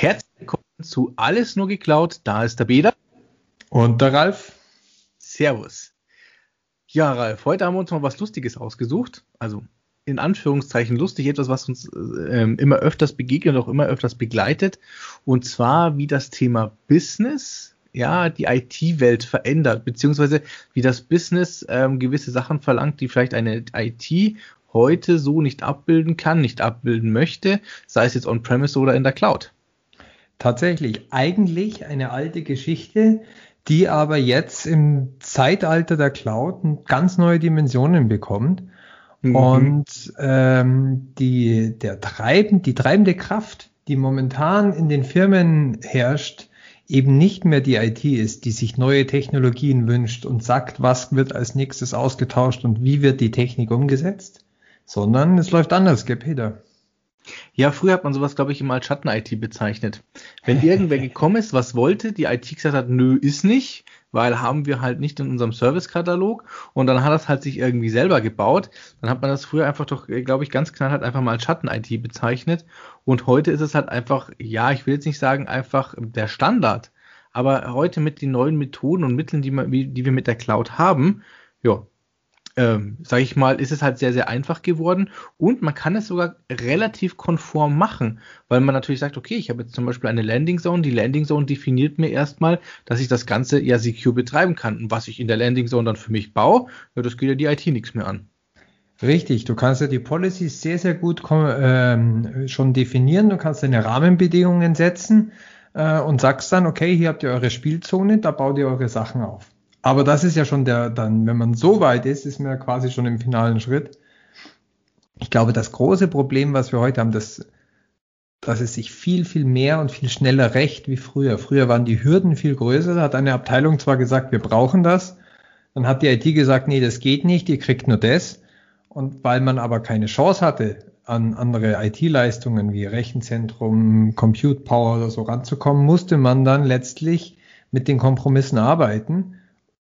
Herzlich willkommen zu Alles nur geklaut. Da ist der Beda. Und der Ralf. Servus. Ja, Ralf, heute haben wir uns mal was Lustiges ausgesucht. Also in Anführungszeichen lustig, etwas, was uns äh, immer öfters begegnet und auch immer öfters begleitet. Und zwar, wie das Thema Business, ja, die IT-Welt verändert, beziehungsweise wie das Business ähm, gewisse Sachen verlangt, die vielleicht eine IT heute so nicht abbilden kann, nicht abbilden möchte, sei es jetzt on-premise oder in der Cloud. Tatsächlich, eigentlich eine alte Geschichte, die aber jetzt im Zeitalter der Cloud ganz neue Dimensionen bekommt. Mhm. Und ähm, die, der treibend, die treibende Kraft, die momentan in den Firmen herrscht, eben nicht mehr die IT ist, die sich neue Technologien wünscht und sagt, was wird als nächstes ausgetauscht und wie wird die Technik umgesetzt, sondern es läuft anders, gell, Peter? Ja, früher hat man sowas, glaube ich, immer als Schatten-IT bezeichnet. Wenn irgendwer gekommen ist, was wollte, die IT gesagt hat, nö, ist nicht, weil haben wir halt nicht in unserem Service-Katalog und dann hat das halt sich irgendwie selber gebaut. Dann hat man das früher einfach doch, glaube ich, ganz knallhart einfach mal als Schatten-IT bezeichnet und heute ist es halt einfach, ja, ich will jetzt nicht sagen einfach der Standard, aber heute mit den neuen Methoden und Mitteln, die, man, die wir mit der Cloud haben, ja, ähm, sage ich mal, ist es halt sehr, sehr einfach geworden und man kann es sogar relativ konform machen, weil man natürlich sagt, okay, ich habe jetzt zum Beispiel eine Landing Zone, die Landing Zone definiert mir erstmal, dass ich das Ganze ja secure betreiben kann und was ich in der Landing Zone dann für mich baue, ja, das geht ja die IT nichts mehr an. Richtig, du kannst ja die Policies sehr, sehr gut ähm, schon definieren, du kannst deine Rahmenbedingungen setzen äh, und sagst dann, okay, hier habt ihr eure Spielzone, da baut ihr eure Sachen auf. Aber das ist ja schon der, dann, wenn man so weit ist, ist man ja quasi schon im finalen Schritt. Ich glaube, das große Problem, was wir heute haben, dass, dass es sich viel, viel mehr und viel schneller rächt wie früher. Früher waren die Hürden viel größer. Da hat eine Abteilung zwar gesagt, wir brauchen das. Dann hat die IT gesagt, nee, das geht nicht, ihr kriegt nur das. Und weil man aber keine Chance hatte, an andere IT-Leistungen wie Rechenzentrum, Compute Power oder so ranzukommen, musste man dann letztlich mit den Kompromissen arbeiten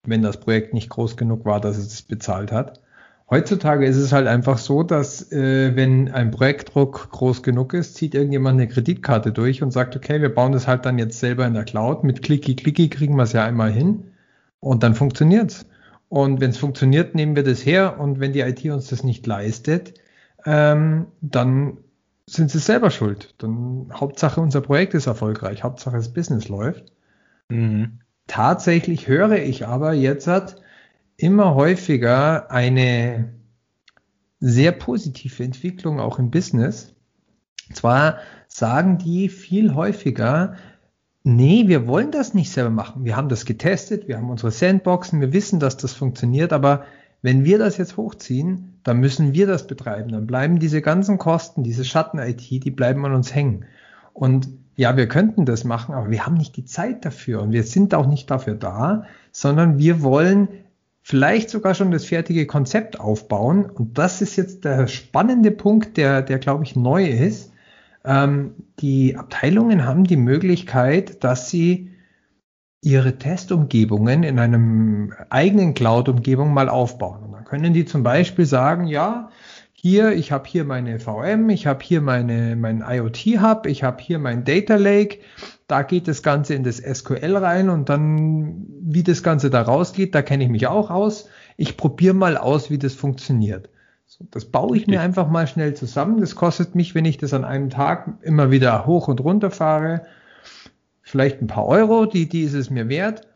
wenn das Projekt nicht groß genug war, dass es es bezahlt hat. Heutzutage ist es halt einfach so, dass äh, wenn ein Projektdruck groß genug ist, zieht irgendjemand eine Kreditkarte durch und sagt, okay, wir bauen das halt dann jetzt selber in der Cloud. Mit Clicky Clicky kriegen wir es ja einmal hin und dann funktioniert's. Und wenn es funktioniert, nehmen wir das her und wenn die IT uns das nicht leistet, ähm, dann sind sie selber schuld. Dann Hauptsache unser Projekt ist erfolgreich, Hauptsache das Business läuft. Mhm. Tatsächlich höre ich aber jetzt immer häufiger eine sehr positive Entwicklung auch im Business. Zwar sagen die viel häufiger, nee, wir wollen das nicht selber machen. Wir haben das getestet, wir haben unsere Sandboxen, wir wissen, dass das funktioniert, aber wenn wir das jetzt hochziehen, dann müssen wir das betreiben. Dann bleiben diese ganzen Kosten, diese Schatten-IT, die bleiben an uns hängen. Und ja, wir könnten das machen, aber wir haben nicht die Zeit dafür und wir sind auch nicht dafür da, sondern wir wollen vielleicht sogar schon das fertige Konzept aufbauen. Und das ist jetzt der spannende Punkt, der, der glaube ich neu ist. Ähm, die Abteilungen haben die Möglichkeit, dass sie ihre Testumgebungen in einem eigenen Cloud-Umgebung mal aufbauen. Und dann können die zum Beispiel sagen, ja, hier, ich habe hier meine VM, ich habe hier meine, mein IoT-Hub, ich habe hier mein Data Lake, da geht das Ganze in das SQL rein und dann, wie das Ganze da rausgeht, da kenne ich mich auch aus. Ich probiere mal aus, wie das funktioniert. So, das baue ich mir einfach mal schnell zusammen. Das kostet mich, wenn ich das an einem Tag immer wieder hoch und runter fahre, vielleicht ein paar Euro, die, die ist es mir wert.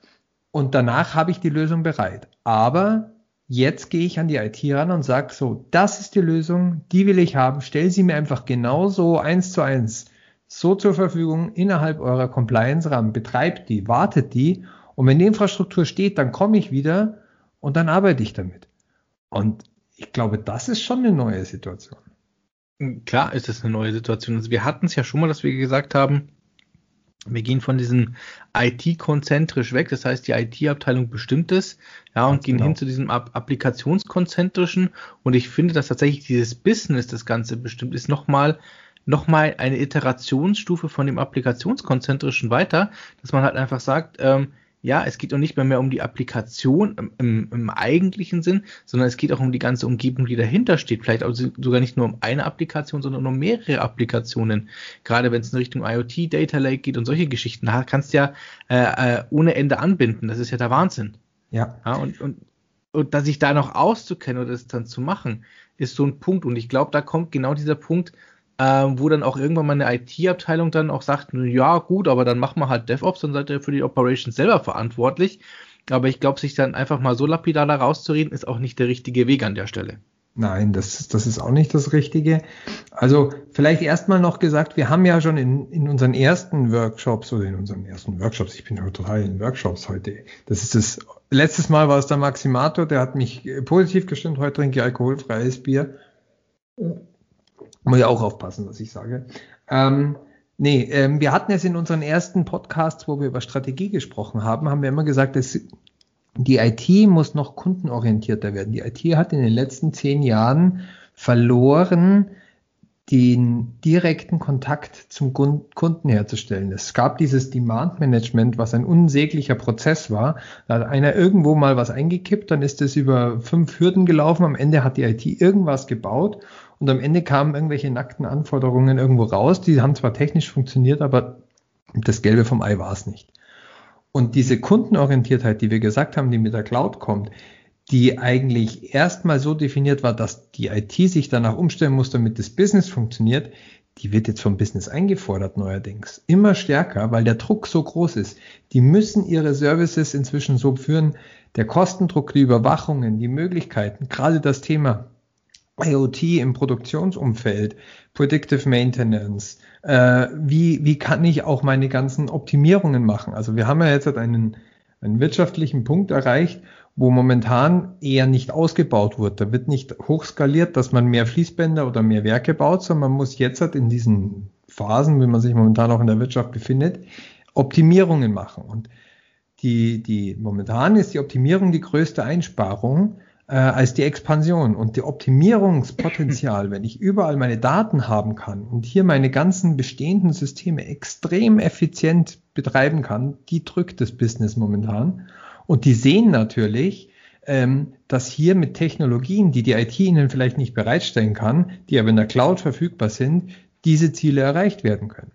Und danach habe ich die Lösung bereit. Aber Jetzt gehe ich an die IT ran und sage so, das ist die Lösung, die will ich haben. Stell sie mir einfach genauso eins zu eins so zur Verfügung innerhalb eurer Compliance-Rahmen. Betreibt die, wartet die und wenn die Infrastruktur steht, dann komme ich wieder und dann arbeite ich damit. Und ich glaube, das ist schon eine neue Situation. Klar ist es eine neue Situation. Also wir hatten es ja schon mal, dass wir gesagt haben, wir gehen von diesem IT-konzentrisch weg, das heißt, die IT-Abteilung bestimmt es, ja, und Ganz gehen genau. hin zu diesem applikationskonzentrischen. Und ich finde, dass tatsächlich dieses Business das Ganze bestimmt ist, nochmal nochmal eine Iterationsstufe von dem applikationskonzentrischen weiter, dass man halt einfach sagt, ähm, ja, es geht auch nicht mehr, mehr um die Applikation im, im, im, eigentlichen Sinn, sondern es geht auch um die ganze Umgebung, die dahinter steht. Vielleicht auch sogar nicht nur um eine Applikation, sondern um mehrere Applikationen. Gerade wenn es in Richtung IoT, Data Lake geht und solche Geschichten, da kannst du ja äh, äh, ohne Ende anbinden. Das ist ja der Wahnsinn. Ja. ja und, und, und dass sich da noch auszukennen oder das dann zu machen, ist so ein Punkt. Und ich glaube, da kommt genau dieser Punkt, äh, wo dann auch irgendwann mal eine IT-Abteilung dann auch sagt, ja gut, aber dann machen wir halt DevOps, dann seid ihr für die Operations selber verantwortlich. Aber ich glaube, sich dann einfach mal so lapidar da rauszureden, ist auch nicht der richtige Weg an der Stelle. Nein, das, das ist auch nicht das Richtige. Also vielleicht erstmal noch gesagt, wir haben ja schon in, in unseren ersten Workshops oder in unseren ersten Workshops, ich bin total in Workshops heute. Das ist das, letztes Mal war es der Maximator, der hat mich positiv gestimmt, heute trinke ich alkoholfreies Bier. Muss ich auch aufpassen, was ich sage. Ähm, nee, ähm, wir hatten es in unseren ersten Podcasts, wo wir über Strategie gesprochen haben, haben wir immer gesagt, dass die IT muss noch kundenorientierter werden. Die IT hat in den letzten zehn Jahren verloren, den direkten Kontakt zum Kunden herzustellen. Es gab dieses Demand Management, was ein unsäglicher Prozess war. Da hat einer irgendwo mal was eingekippt, dann ist es über fünf Hürden gelaufen. Am Ende hat die IT irgendwas gebaut und am Ende kamen irgendwelche nackten Anforderungen irgendwo raus. Die haben zwar technisch funktioniert, aber das Gelbe vom Ei war es nicht. Und diese Kundenorientiertheit, die wir gesagt haben, die mit der Cloud kommt, die eigentlich erstmal so definiert war, dass die IT sich danach umstellen muss, damit das Business funktioniert, die wird jetzt vom Business eingefordert neuerdings. Immer stärker, weil der Druck so groß ist. Die müssen ihre Services inzwischen so führen, der Kostendruck, die Überwachungen, die Möglichkeiten, gerade das Thema IoT im Produktionsumfeld, Predictive Maintenance, äh, wie, wie kann ich auch meine ganzen Optimierungen machen? Also wir haben ja jetzt einen, einen wirtschaftlichen Punkt erreicht, wo momentan eher nicht ausgebaut wird. Da wird nicht hochskaliert, dass man mehr Fließbänder oder mehr Werke baut, sondern man muss jetzt halt in diesen Phasen, wie man sich momentan auch in der Wirtschaft befindet, Optimierungen machen. Und die, die, momentan ist die Optimierung die größte Einsparung, äh, als die Expansion und die Optimierungspotenzial, wenn ich überall meine Daten haben kann und hier meine ganzen bestehenden Systeme extrem effizient betreiben kann, die drückt das Business momentan. Und die sehen natürlich, ähm, dass hier mit Technologien, die die IT ihnen vielleicht nicht bereitstellen kann, die aber in der Cloud verfügbar sind, diese Ziele erreicht werden können.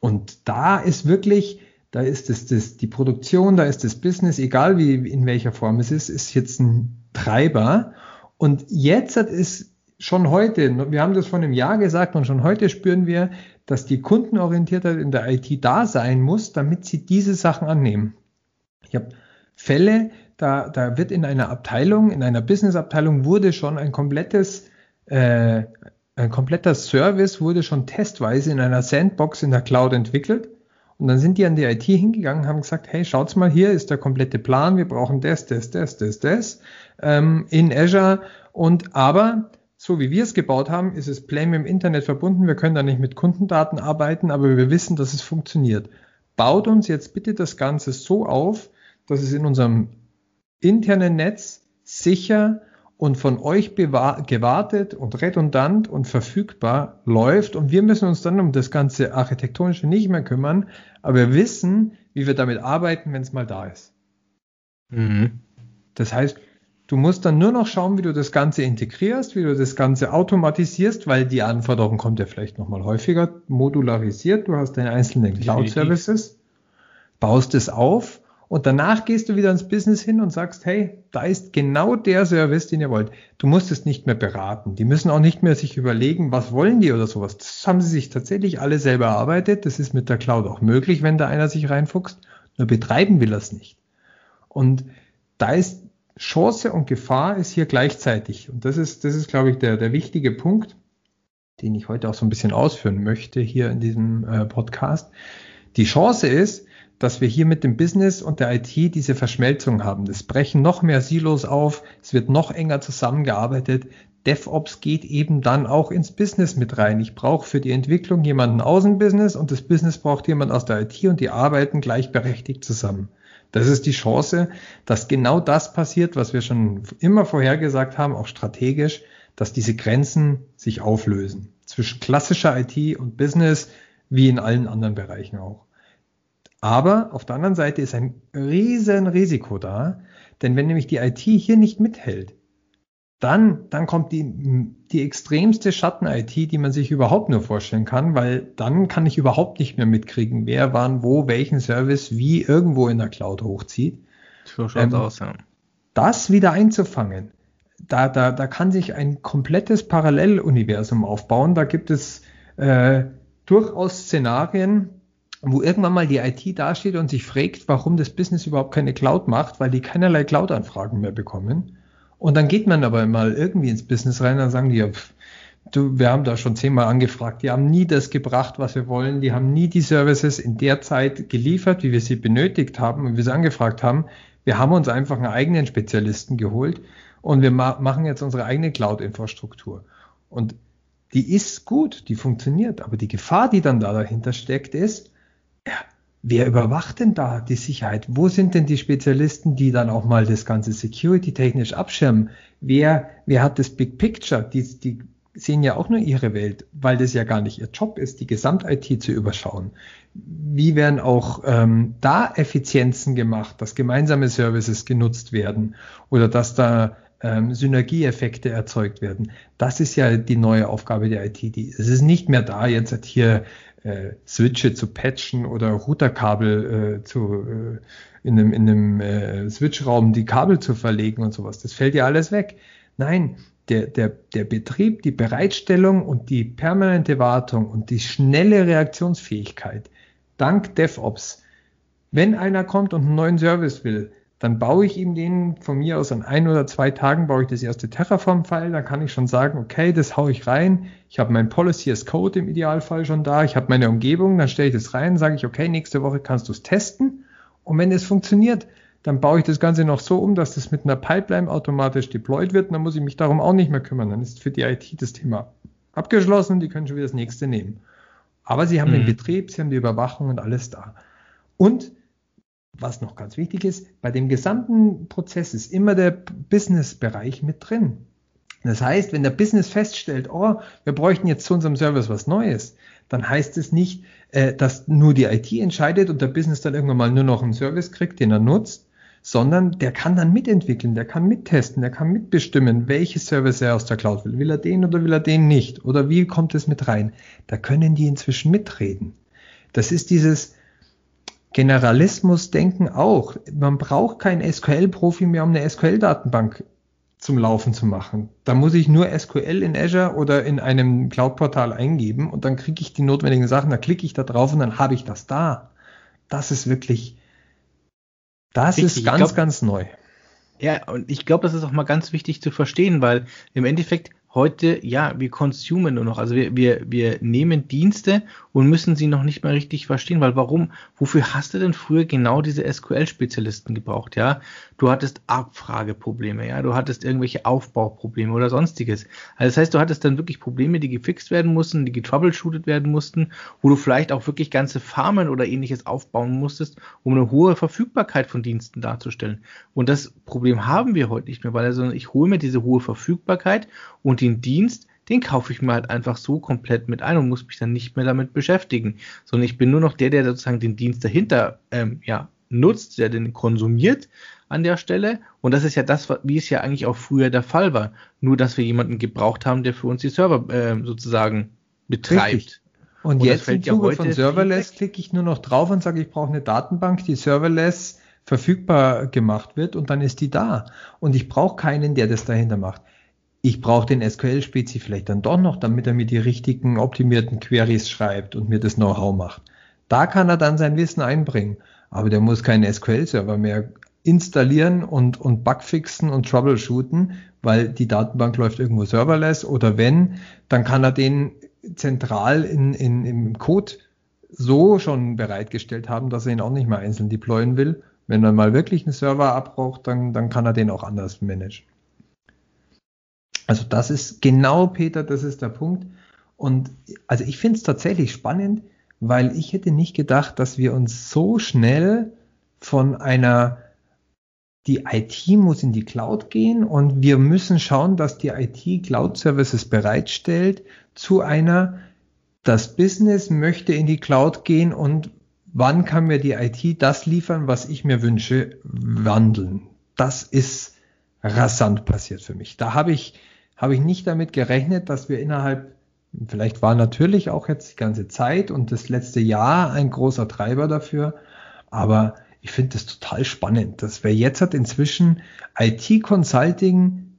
Und da ist wirklich, da ist es das, die Produktion, da ist das Business, egal wie in welcher Form es ist, ist jetzt ein Treiber. Und jetzt ist schon heute, wir haben das vor einem Jahr gesagt und schon heute spüren wir, dass die Kundenorientiertheit in der IT da sein muss, damit sie diese Sachen annehmen. Ich habe Fälle, da, da wird in einer Abteilung, in einer Business-Abteilung wurde schon ein komplettes, äh, ein kompletter Service wurde schon testweise in einer Sandbox in der Cloud entwickelt und dann sind die an die IT hingegangen, haben gesagt, hey, schaut's mal, hier ist der komplette Plan, wir brauchen das, das, das, das, das ähm, in Azure. Und aber so wie wir es gebaut haben, ist es plain dem Internet verbunden. Wir können da nicht mit Kundendaten arbeiten, aber wir wissen, dass es funktioniert. Baut uns jetzt bitte das Ganze so auf, dass es in unserem internen Netz sicher und von euch gewartet und redundant und verfügbar läuft. Und wir müssen uns dann um das ganze Architektonische nicht mehr kümmern, aber wir wissen, wie wir damit arbeiten, wenn es mal da ist. Mhm. Das heißt, du musst dann nur noch schauen, wie du das Ganze integrierst, wie du das Ganze automatisierst, weil die Anforderung kommt ja vielleicht nochmal häufiger, modularisiert. Du hast deine einzelnen Cloud-Services, baust es auf und danach gehst du wieder ins Business hin und sagst, hey, da ist genau der Service, den ihr wollt. Du musst es nicht mehr beraten. Die müssen auch nicht mehr sich überlegen, was wollen die oder sowas. Das haben sie sich tatsächlich alle selber erarbeitet. Das ist mit der Cloud auch möglich, wenn da einer sich reinfuchst. Nur betreiben will er es nicht. Und da ist Chance und Gefahr ist hier gleichzeitig. Und das ist, das ist, glaube ich, der, der wichtige Punkt, den ich heute auch so ein bisschen ausführen möchte hier in diesem äh, Podcast. Die Chance ist, dass wir hier mit dem Business und der IT diese Verschmelzung haben. Es brechen noch mehr Silos auf, es wird noch enger zusammengearbeitet. DevOps geht eben dann auch ins Business mit rein. Ich brauche für die Entwicklung jemanden aus dem Business und das Business braucht jemand aus der IT und die arbeiten gleichberechtigt zusammen. Das ist die Chance, dass genau das passiert, was wir schon immer vorhergesagt haben, auch strategisch, dass diese Grenzen sich auflösen zwischen klassischer IT und Business, wie in allen anderen Bereichen auch. Aber auf der anderen Seite ist ein riesen Risiko da, denn wenn nämlich die IT hier nicht mithält, dann, dann kommt die, die extremste Schatten-IT, die man sich überhaupt nur vorstellen kann, weil dann kann ich überhaupt nicht mehr mitkriegen, wer wann, wo, welchen Service wie irgendwo in der Cloud hochzieht. So schaut's ähm, aus, ja. Das wieder einzufangen, da, da, da kann sich ein komplettes Paralleluniversum aufbauen. Da gibt es äh, durchaus Szenarien, wo irgendwann mal die IT dasteht und sich fragt, warum das Business überhaupt keine Cloud macht, weil die keinerlei Cloud-Anfragen mehr bekommen. Und dann geht man aber mal irgendwie ins Business rein, dann sagen die, ja, pff, du, wir haben da schon zehnmal angefragt, die haben nie das gebracht, was wir wollen, die haben nie die Services in der Zeit geliefert, wie wir sie benötigt haben und wir sie angefragt haben. Wir haben uns einfach einen eigenen Spezialisten geholt und wir ma machen jetzt unsere eigene Cloud-Infrastruktur. Und die ist gut, die funktioniert, aber die Gefahr, die dann da dahinter steckt, ist, wer überwacht denn da die Sicherheit? Wo sind denn die Spezialisten, die dann auch mal das ganze Security-technisch abschirmen? Wer, wer hat das Big Picture? Die, die sehen ja auch nur ihre Welt, weil das ja gar nicht ihr Job ist, die Gesamt-IT zu überschauen. Wie werden auch ähm, da Effizienzen gemacht, dass gemeinsame Services genutzt werden oder dass da ähm, Synergieeffekte erzeugt werden? Das ist ja die neue Aufgabe der IT. Die, es ist nicht mehr da, jetzt hier äh, Switche zu patchen oder Routerkabel äh, zu äh, in einem, in einem äh, Switchraum die Kabel zu verlegen und sowas. Das fällt ja alles weg. Nein, der, der, der Betrieb, die Bereitstellung und die permanente Wartung und die schnelle Reaktionsfähigkeit dank DevOps. Wenn einer kommt und einen neuen Service will, dann baue ich ihm den von mir aus an ein oder zwei Tagen baue ich das erste Terraform-File, dann kann ich schon sagen, okay, das haue ich rein, ich habe mein Policy as Code im Idealfall schon da, ich habe meine Umgebung, dann stelle ich das rein, sage ich, okay, nächste Woche kannst du es testen. Und wenn es funktioniert, dann baue ich das Ganze noch so um, dass das mit einer Pipeline automatisch deployed wird, und dann muss ich mich darum auch nicht mehr kümmern, dann ist für die IT das Thema abgeschlossen, die können schon wieder das nächste nehmen. Aber sie haben mhm. den Betrieb, sie haben die Überwachung und alles da. Und was noch ganz wichtig ist, bei dem gesamten Prozess ist immer der Business-Bereich mit drin. Das heißt, wenn der Business feststellt, oh, wir bräuchten jetzt zu unserem Service was Neues, dann heißt es nicht, äh, dass nur die IT entscheidet und der Business dann irgendwann mal nur noch einen Service kriegt, den er nutzt, sondern der kann dann mitentwickeln, der kann mittesten, der kann mitbestimmen, welche Service er aus der Cloud will. Will er den oder will er den nicht? Oder wie kommt es mit rein? Da können die inzwischen mitreden. Das ist dieses, Generalismus denken auch. Man braucht keinen SQL-Profi mehr, um eine SQL-Datenbank zum Laufen zu machen. Da muss ich nur SQL in Azure oder in einem Cloud-Portal eingeben und dann kriege ich die notwendigen Sachen, da klicke ich da drauf und dann habe ich das da. Das ist wirklich, das Richtig, ist ganz, glaub, ganz neu. Ja, und ich glaube, das ist auch mal ganz wichtig zu verstehen, weil im Endeffekt heute, ja, wir consumen nur noch. Also wir, wir, wir nehmen Dienste und müssen sie noch nicht mal richtig verstehen, weil warum, wofür hast du denn früher genau diese SQL-Spezialisten gebraucht, ja? Du hattest Abfrageprobleme, ja, du hattest irgendwelche Aufbauprobleme oder sonstiges. Also das heißt, du hattest dann wirklich Probleme, die gefixt werden mussten, die getroubleshootet werden mussten, wo du vielleicht auch wirklich ganze Farmen oder ähnliches aufbauen musstest, um eine hohe Verfügbarkeit von Diensten darzustellen. Und das Problem haben wir heute nicht mehr, weil also ich hole mir diese hohe Verfügbarkeit und den Dienst, den kaufe ich mir halt einfach so komplett mit ein und muss mich dann nicht mehr damit beschäftigen, sondern ich bin nur noch der, der sozusagen den Dienst dahinter ähm, ja, nutzt, der den konsumiert an der Stelle. Und das ist ja das, wie es ja eigentlich auch früher der Fall war. Nur, dass wir jemanden gebraucht haben, der für uns die Server äh, sozusagen betreibt. Richtig. Und, und jetzt im Zuge ja von Serverless klicke ich nur noch drauf und sage, ich brauche eine Datenbank, die Serverless verfügbar gemacht wird und dann ist die da. Und ich brauche keinen, der das dahinter macht. Ich brauche den SQL-Spezi vielleicht dann doch noch, damit er mir die richtigen optimierten Queries schreibt und mir das Know-how macht. Da kann er dann sein Wissen einbringen. Aber der muss keinen SQL-Server mehr installieren und, und Bugfixen und troubleshooten, weil die Datenbank läuft irgendwo serverless oder wenn, dann kann er den zentral in, in, im Code so schon bereitgestellt haben, dass er ihn auch nicht mehr einzeln deployen will. Wenn er mal wirklich einen Server abbraucht, dann, dann kann er den auch anders managen. Also das ist genau, Peter, das ist der Punkt. Und also ich finde es tatsächlich spannend, weil ich hätte nicht gedacht, dass wir uns so schnell von einer die IT muss in die Cloud gehen und wir müssen schauen, dass die IT Cloud Services bereitstellt zu einer, das Business möchte in die Cloud gehen und wann kann mir die IT das liefern, was ich mir wünsche, wandeln. Das ist rasant passiert für mich. Da habe ich, habe ich nicht damit gerechnet, dass wir innerhalb, vielleicht war natürlich auch jetzt die ganze Zeit und das letzte Jahr ein großer Treiber dafür, aber ich finde das total spannend, dass wir jetzt hat inzwischen IT-Consulting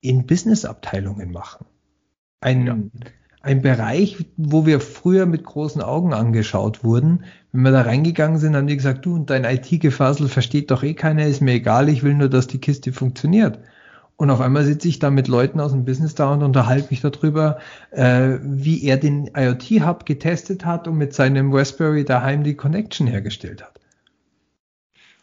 in Business-Abteilungen machen. Ein, ja. ein Bereich, wo wir früher mit großen Augen angeschaut wurden. Wenn wir da reingegangen sind, haben die gesagt, du und dein IT-Gefasel versteht doch eh keiner, ist mir egal, ich will nur, dass die Kiste funktioniert. Und auf einmal sitze ich da mit Leuten aus dem Business da und unterhalte mich darüber, äh, wie er den IoT-Hub getestet hat und mit seinem Raspberry daheim die Connection hergestellt hat.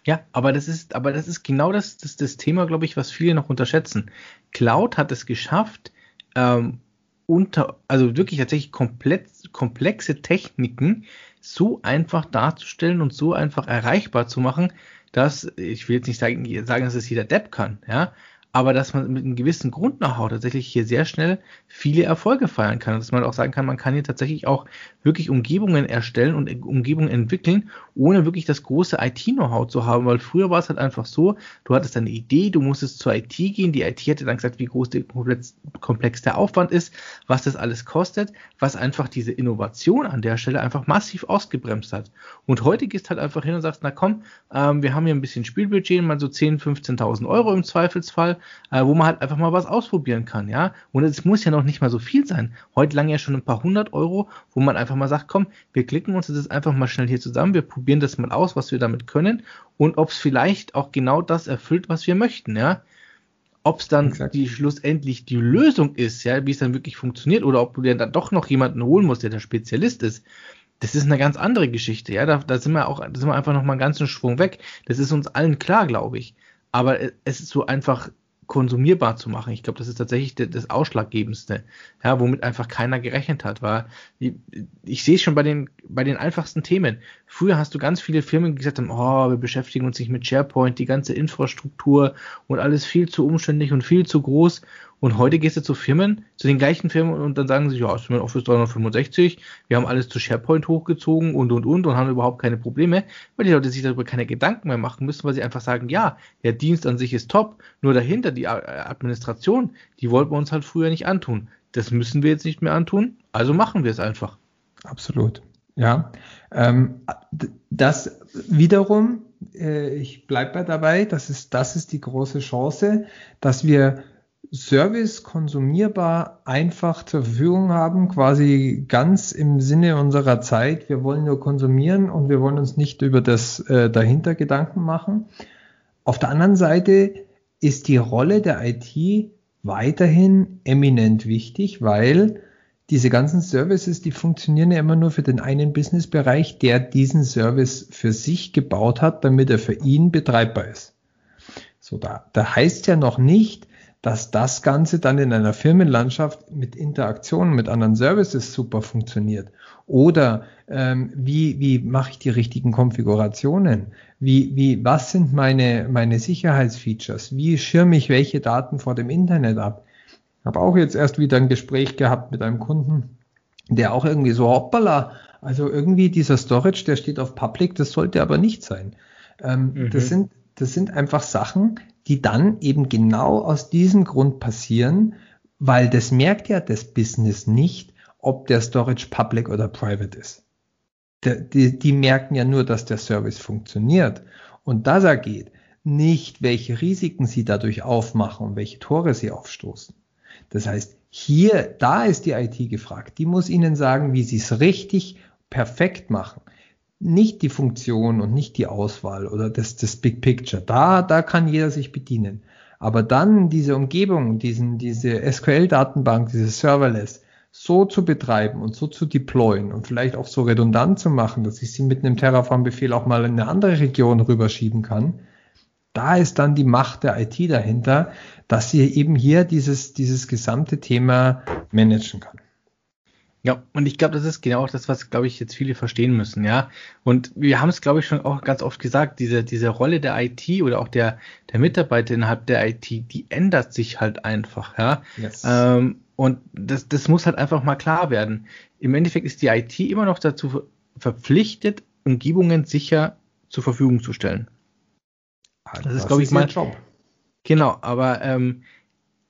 Ja, aber das ist, aber das ist genau das, das, das Thema, glaube ich, was viele noch unterschätzen. Cloud hat es geschafft, ähm, unter, also wirklich tatsächlich komplett, komplexe Techniken so einfach darzustellen und so einfach erreichbar zu machen, dass, ich will jetzt nicht sagen, sagen dass es jeder Depp kann, ja, aber dass man mit einem gewissen Grund-Know-how tatsächlich hier sehr schnell viele Erfolge feiern kann. dass man auch sagen kann, man kann hier tatsächlich auch wirklich Umgebungen erstellen und Umgebungen entwickeln, ohne wirklich das große IT-Know-how zu haben, weil früher war es halt einfach so, du hattest eine Idee, du musstest zur IT gehen, die IT hätte dann gesagt, wie groß der komplex der Aufwand ist, was das alles kostet, was einfach diese Innovation an der Stelle einfach massiv ausgebremst hat. Und heute gehst halt einfach hin und sagst, na komm, ähm, wir haben hier ein bisschen Spielbudget, mal so 10, 15.000 Euro im Zweifelsfall, äh, wo man halt einfach mal was ausprobieren kann, ja. Und es muss ja noch nicht mal so viel sein. Heute lang ja schon ein paar hundert Euro, wo man einfach mal sagt, komm, wir klicken uns das einfach mal schnell hier zusammen, wir probieren das mal aus, was wir damit können und ob es vielleicht auch genau das erfüllt, was wir möchten, ja. Ob es dann Exakt. die schlussendlich die Lösung ist, ja, wie es dann wirklich funktioniert, oder ob du dir dann doch noch jemanden holen musst, der der Spezialist ist, das ist eine ganz andere Geschichte, ja. Da, da sind wir auch, da sind wir einfach noch mal einen ganzen Schwung weg. Das ist uns allen klar, glaube ich. Aber es ist so einfach konsumierbar zu machen. Ich glaube, das ist tatsächlich das Ausschlaggebendste, ja, womit einfach keiner gerechnet hat. War, ich, ich sehe es schon bei den, bei den einfachsten Themen. Früher hast du ganz viele Firmen, gesagt oh, wir beschäftigen uns nicht mit SharePoint, die ganze Infrastruktur und alles viel zu umständlich und viel zu groß. Und heute gehst du zu Firmen, zu den gleichen Firmen und dann sagen sie, ja, ist mein Office 365, wir haben alles zu SharePoint hochgezogen und und und und haben überhaupt keine Probleme, weil die Leute sich darüber keine Gedanken mehr machen müssen, weil sie einfach sagen, ja, der Dienst an sich ist top, nur dahinter die Administration, die wollten wir uns halt früher nicht antun. Das müssen wir jetzt nicht mehr antun, also machen wir es einfach. Absolut. Ja, ähm, das wiederum, äh, ich bleibe dabei, das ist, das ist die große Chance, dass wir Service konsumierbar einfach zur Verfügung haben, quasi ganz im Sinne unserer Zeit. Wir wollen nur konsumieren und wir wollen uns nicht über das äh, dahinter Gedanken machen. Auf der anderen Seite ist die Rolle der IT weiterhin eminent wichtig, weil diese ganzen Services, die funktionieren ja immer nur für den einen Businessbereich, der diesen Service für sich gebaut hat, damit er für ihn betreibbar ist. So, da, da heißt ja noch nicht, dass das Ganze dann in einer Firmenlandschaft mit Interaktionen mit anderen Services super funktioniert. Oder ähm, wie, wie mache ich die richtigen Konfigurationen? Wie, wie, was sind meine, meine Sicherheitsfeatures? Wie schirme ich welche Daten vor dem Internet ab? Ich habe auch jetzt erst wieder ein Gespräch gehabt mit einem Kunden, der auch irgendwie so, hoppala, also irgendwie dieser Storage, der steht auf Public, das sollte aber nicht sein. Ähm, mhm. Das sind das sind einfach Sachen, die dann eben genau aus diesem Grund passieren, weil das merkt ja das Business nicht, ob der Storage public oder private ist. Die, die, die merken ja nur, dass der Service funktioniert und dass er geht, nicht welche Risiken sie dadurch aufmachen und welche Tore sie aufstoßen. Das heißt, hier, da ist die IT gefragt. Die muss Ihnen sagen, wie Sie es richtig perfekt machen nicht die Funktion und nicht die Auswahl oder das, das Big Picture. Da, da kann jeder sich bedienen. Aber dann diese Umgebung, diesen, diese SQL-Datenbank, dieses Serverless, so zu betreiben und so zu deployen und vielleicht auch so redundant zu machen, dass ich sie mit einem Terraform-Befehl auch mal in eine andere Region rüberschieben kann, da ist dann die Macht der IT dahinter, dass sie eben hier dieses, dieses gesamte Thema managen kann. Ja, und ich glaube, das ist genau auch das, was, glaube ich, jetzt viele verstehen müssen, ja. Und wir haben es, glaube ich, schon auch ganz oft gesagt, diese, diese Rolle der IT oder auch der, der Mitarbeiter innerhalb der IT, die ändert sich halt einfach, ja. Yes. Ähm, und das, das muss halt einfach mal klar werden. Im Endeffekt ist die IT immer noch dazu verpflichtet, Umgebungen sicher zur Verfügung zu stellen. Das, das ist, glaube ich, mein Job. Genau, aber ähm,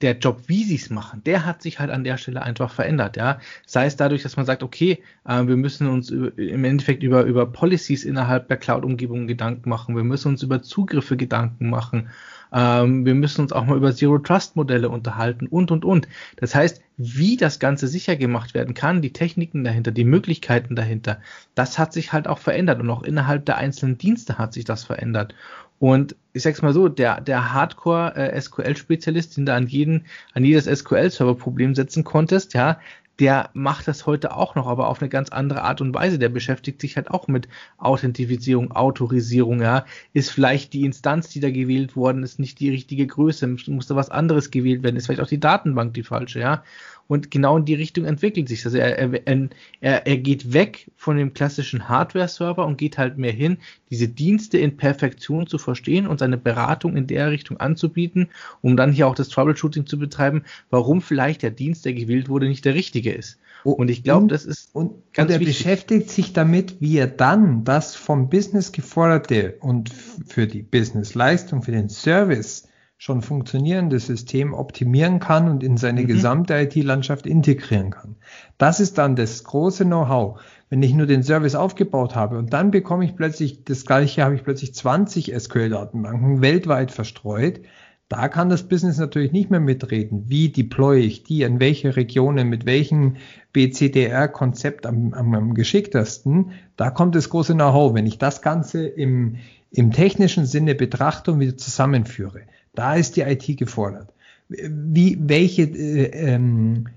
der Job, wie sie es machen, der hat sich halt an der Stelle einfach verändert, ja. Sei es dadurch, dass man sagt, okay, äh, wir müssen uns über, im Endeffekt über, über Policies innerhalb der Cloud-Umgebung Gedanken machen, wir müssen uns über Zugriffe Gedanken machen, ähm, wir müssen uns auch mal über Zero-Trust-Modelle unterhalten und, und, und. Das heißt, wie das Ganze sicher gemacht werden kann, die Techniken dahinter, die Möglichkeiten dahinter, das hat sich halt auch verändert und auch innerhalb der einzelnen Dienste hat sich das verändert. Und ich sag's mal so, der, der Hardcore-SQL-Spezialist, äh, den du an jeden, an jedes SQL-Server-Problem setzen konntest, ja, der macht das heute auch noch, aber auf eine ganz andere Art und Weise. Der beschäftigt sich halt auch mit Authentifizierung, Autorisierung, ja. Ist vielleicht die Instanz, die da gewählt worden ist, nicht die richtige Größe, muss da was anderes gewählt werden, ist vielleicht auch die Datenbank die falsche, ja. Und genau in die Richtung entwickelt sich das. Also er, er, er, er geht weg von dem klassischen Hardware-Server und geht halt mehr hin, diese Dienste in Perfektion zu verstehen und seine Beratung in der Richtung anzubieten, um dann hier auch das Troubleshooting zu betreiben, warum vielleicht der Dienst, der gewählt wurde, nicht der richtige ist. Oh, und ich glaube, das ist und, ganz und er wichtig. beschäftigt sich damit, wie er dann das vom Business geforderte und für die Business-Leistung, für den Service schon funktionierende System optimieren kann und in seine mhm. gesamte IT-Landschaft integrieren kann. Das ist dann das große Know-how. Wenn ich nur den Service aufgebaut habe und dann bekomme ich plötzlich, das gleiche habe ich plötzlich 20 SQL-Datenbanken weltweit verstreut, da kann das Business natürlich nicht mehr mitreden. Wie deploy ich die, in welche Regionen, mit welchem BCDR-Konzept am, am, am geschicktesten. Da kommt das große Know-how. Wenn ich das Ganze im, im technischen Sinne betrachte und wieder zusammenführe, da ist die IT gefordert. Wie, welche äh, ähm,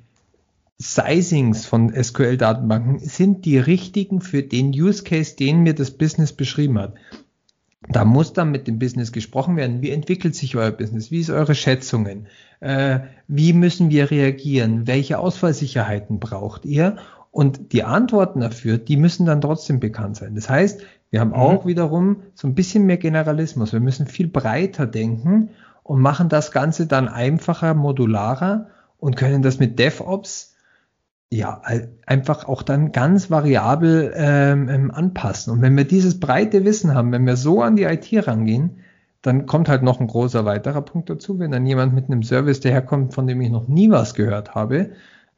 Sizings von SQL-Datenbanken sind die richtigen für den Use Case, den mir das Business beschrieben hat? Da muss dann mit dem Business gesprochen werden. Wie entwickelt sich euer Business? Wie ist eure Schätzungen? Äh, wie müssen wir reagieren? Welche Ausfallsicherheiten braucht ihr? Und die Antworten dafür, die müssen dann trotzdem bekannt sein. Das heißt, wir haben mhm. auch wiederum so ein bisschen mehr Generalismus. Wir müssen viel breiter denken und machen das Ganze dann einfacher, modularer und können das mit DevOps ja einfach auch dann ganz variabel ähm, ähm, anpassen. Und wenn wir dieses breite Wissen haben, wenn wir so an die IT rangehen, dann kommt halt noch ein großer weiterer Punkt dazu. Wenn dann jemand mit einem Service daherkommt, von dem ich noch nie was gehört habe,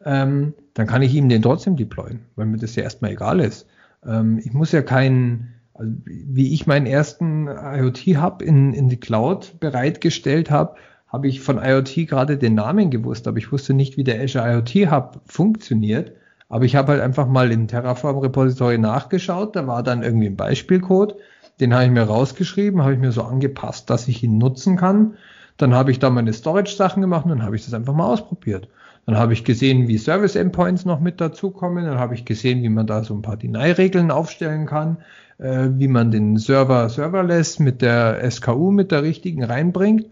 ähm, dann kann ich ihm den trotzdem deployen, weil mir das ja erstmal egal ist. Ähm, ich muss ja keinen also wie ich meinen ersten IoT-Hub in, in die Cloud bereitgestellt habe, habe ich von IoT gerade den Namen gewusst, aber ich wusste nicht, wie der Azure IoT Hub funktioniert. Aber ich habe halt einfach mal in Terraform Repository nachgeschaut, da war dann irgendwie ein Beispielcode, den habe ich mir rausgeschrieben, habe ich mir so angepasst, dass ich ihn nutzen kann. Dann habe ich da meine Storage-Sachen gemacht und dann habe ich das einfach mal ausprobiert. Dann habe ich gesehen, wie Service-Endpoints noch mit dazukommen. Dann habe ich gesehen, wie man da so ein paar Deny-Regeln aufstellen kann äh, wie man den Server serverless mit der SKU, mit der richtigen reinbringt.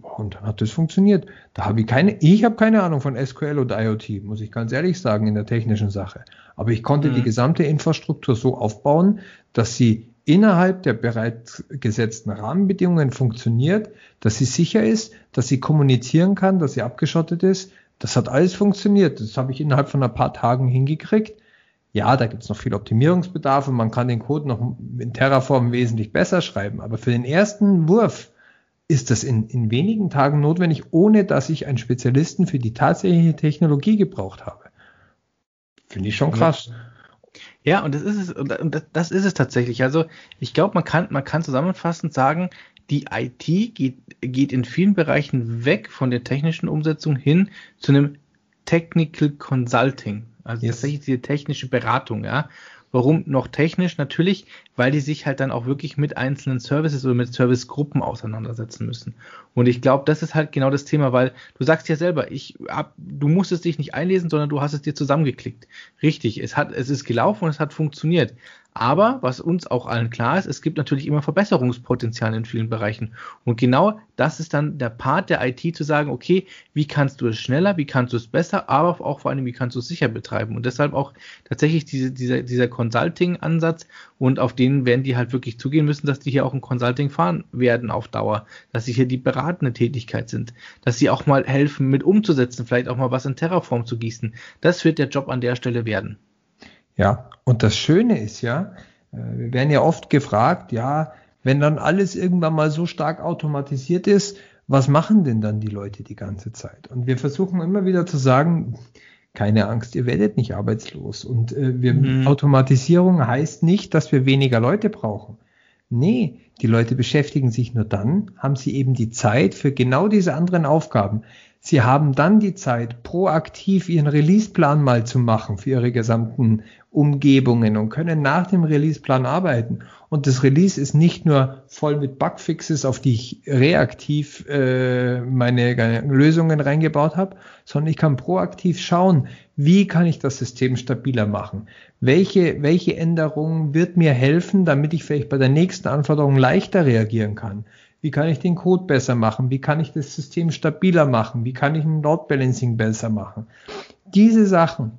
Und dann hat das funktioniert. Da habe ich keine, ich habe keine Ahnung von SQL oder IoT, muss ich ganz ehrlich sagen, in der technischen Sache. Aber ich konnte mhm. die gesamte Infrastruktur so aufbauen, dass sie innerhalb der bereits gesetzten Rahmenbedingungen funktioniert, dass sie sicher ist, dass sie kommunizieren kann, dass sie abgeschottet ist. Das hat alles funktioniert. Das habe ich innerhalb von ein paar Tagen hingekriegt. Ja, da gibt es noch viel Optimierungsbedarf und man kann den Code noch in Terraform wesentlich besser schreiben. Aber für den ersten Wurf ist das in, in wenigen Tagen notwendig, ohne dass ich einen Spezialisten für die tatsächliche Technologie gebraucht habe. Finde ich schon krass. Ja, und das ist es, und das ist es tatsächlich. Also ich glaube, man kann, man kann zusammenfassend sagen, die IT geht, geht in vielen Bereichen weg von der technischen Umsetzung hin zu einem Technical Consulting. Also yes. tatsächlich diese technische Beratung, ja. Warum noch technisch? Natürlich, weil die sich halt dann auch wirklich mit einzelnen Services oder mit Servicegruppen auseinandersetzen müssen. Und ich glaube, das ist halt genau das Thema, weil du sagst ja selber, ich hab, du musstest dich nicht einlesen, sondern du hast es dir zusammengeklickt. Richtig, es hat, es ist gelaufen und es hat funktioniert. Aber was uns auch allen klar ist, es gibt natürlich immer Verbesserungspotenzial in vielen Bereichen. Und genau das ist dann der Part der IT zu sagen, okay, wie kannst du es schneller, wie kannst du es besser, aber auch vor allem, wie kannst du es sicher betreiben. Und deshalb auch tatsächlich diese, dieser, dieser Consulting-Ansatz und auf den werden die halt wirklich zugehen müssen, dass die hier auch ein Consulting fahren werden auf Dauer, dass sie hier die beratende Tätigkeit sind, dass sie auch mal helfen mit umzusetzen, vielleicht auch mal was in Terraform zu gießen. Das wird der Job an der Stelle werden. Ja, und das Schöne ist ja, Äh, wir werden ja oft gefragt, ja, wenn dann alles irgendwann mal so stark automatisiert ist, was machen denn dann die Leute die ganze Zeit? Und wir versuchen immer wieder zu sagen, keine Angst, ihr werdet nicht arbeitslos. Und äh, wir, mhm. Automatisierung heißt nicht, dass wir weniger Leute brauchen. Nee, die Leute beschäftigen sich nur dann, haben sie eben die Zeit für genau diese anderen Aufgaben. Sie haben dann die Zeit, proaktiv ihren Releaseplan mal zu machen für ihre gesamten Umgebungen und können nach dem Releaseplan arbeiten. Und das Release ist nicht nur voll mit Bugfixes, auf die ich reaktiv äh, meine, Lösungen reingebaut habe, sondern ich kann proaktiv schauen, wie kann ich das System stabiler machen? Welche, welche Änderung wird mir helfen, damit ich vielleicht bei der nächsten Anforderung leichter reagieren kann? Wie kann ich den Code besser machen? Wie kann ich das System stabiler machen? Wie kann ich ein Load Balancing besser machen? Diese Sachen,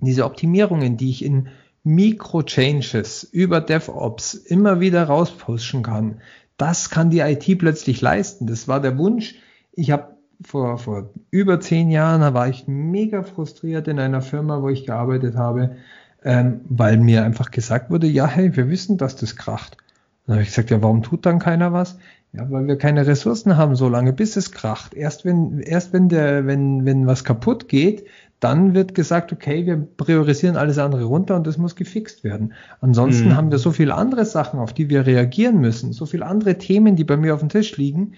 diese Optimierungen, die ich in Mikro-Changes über DevOps immer wieder rauspushen kann, das kann die IT plötzlich leisten. Das war der Wunsch. Ich habe vor, vor über zehn Jahren, da war ich mega frustriert in einer Firma, wo ich gearbeitet habe, ähm, weil mir einfach gesagt wurde, ja, hey, wir wissen, dass das kracht. Dann habe ich gesagt, ja, warum tut dann keiner was? Ja, weil wir keine Ressourcen haben, so lange bis es kracht. Erst wenn, erst wenn der, wenn, wenn was kaputt geht, dann wird gesagt, okay, wir priorisieren alles andere runter und das muss gefixt werden. Ansonsten mhm. haben wir so viele andere Sachen, auf die wir reagieren müssen, so viele andere Themen, die bei mir auf dem Tisch liegen.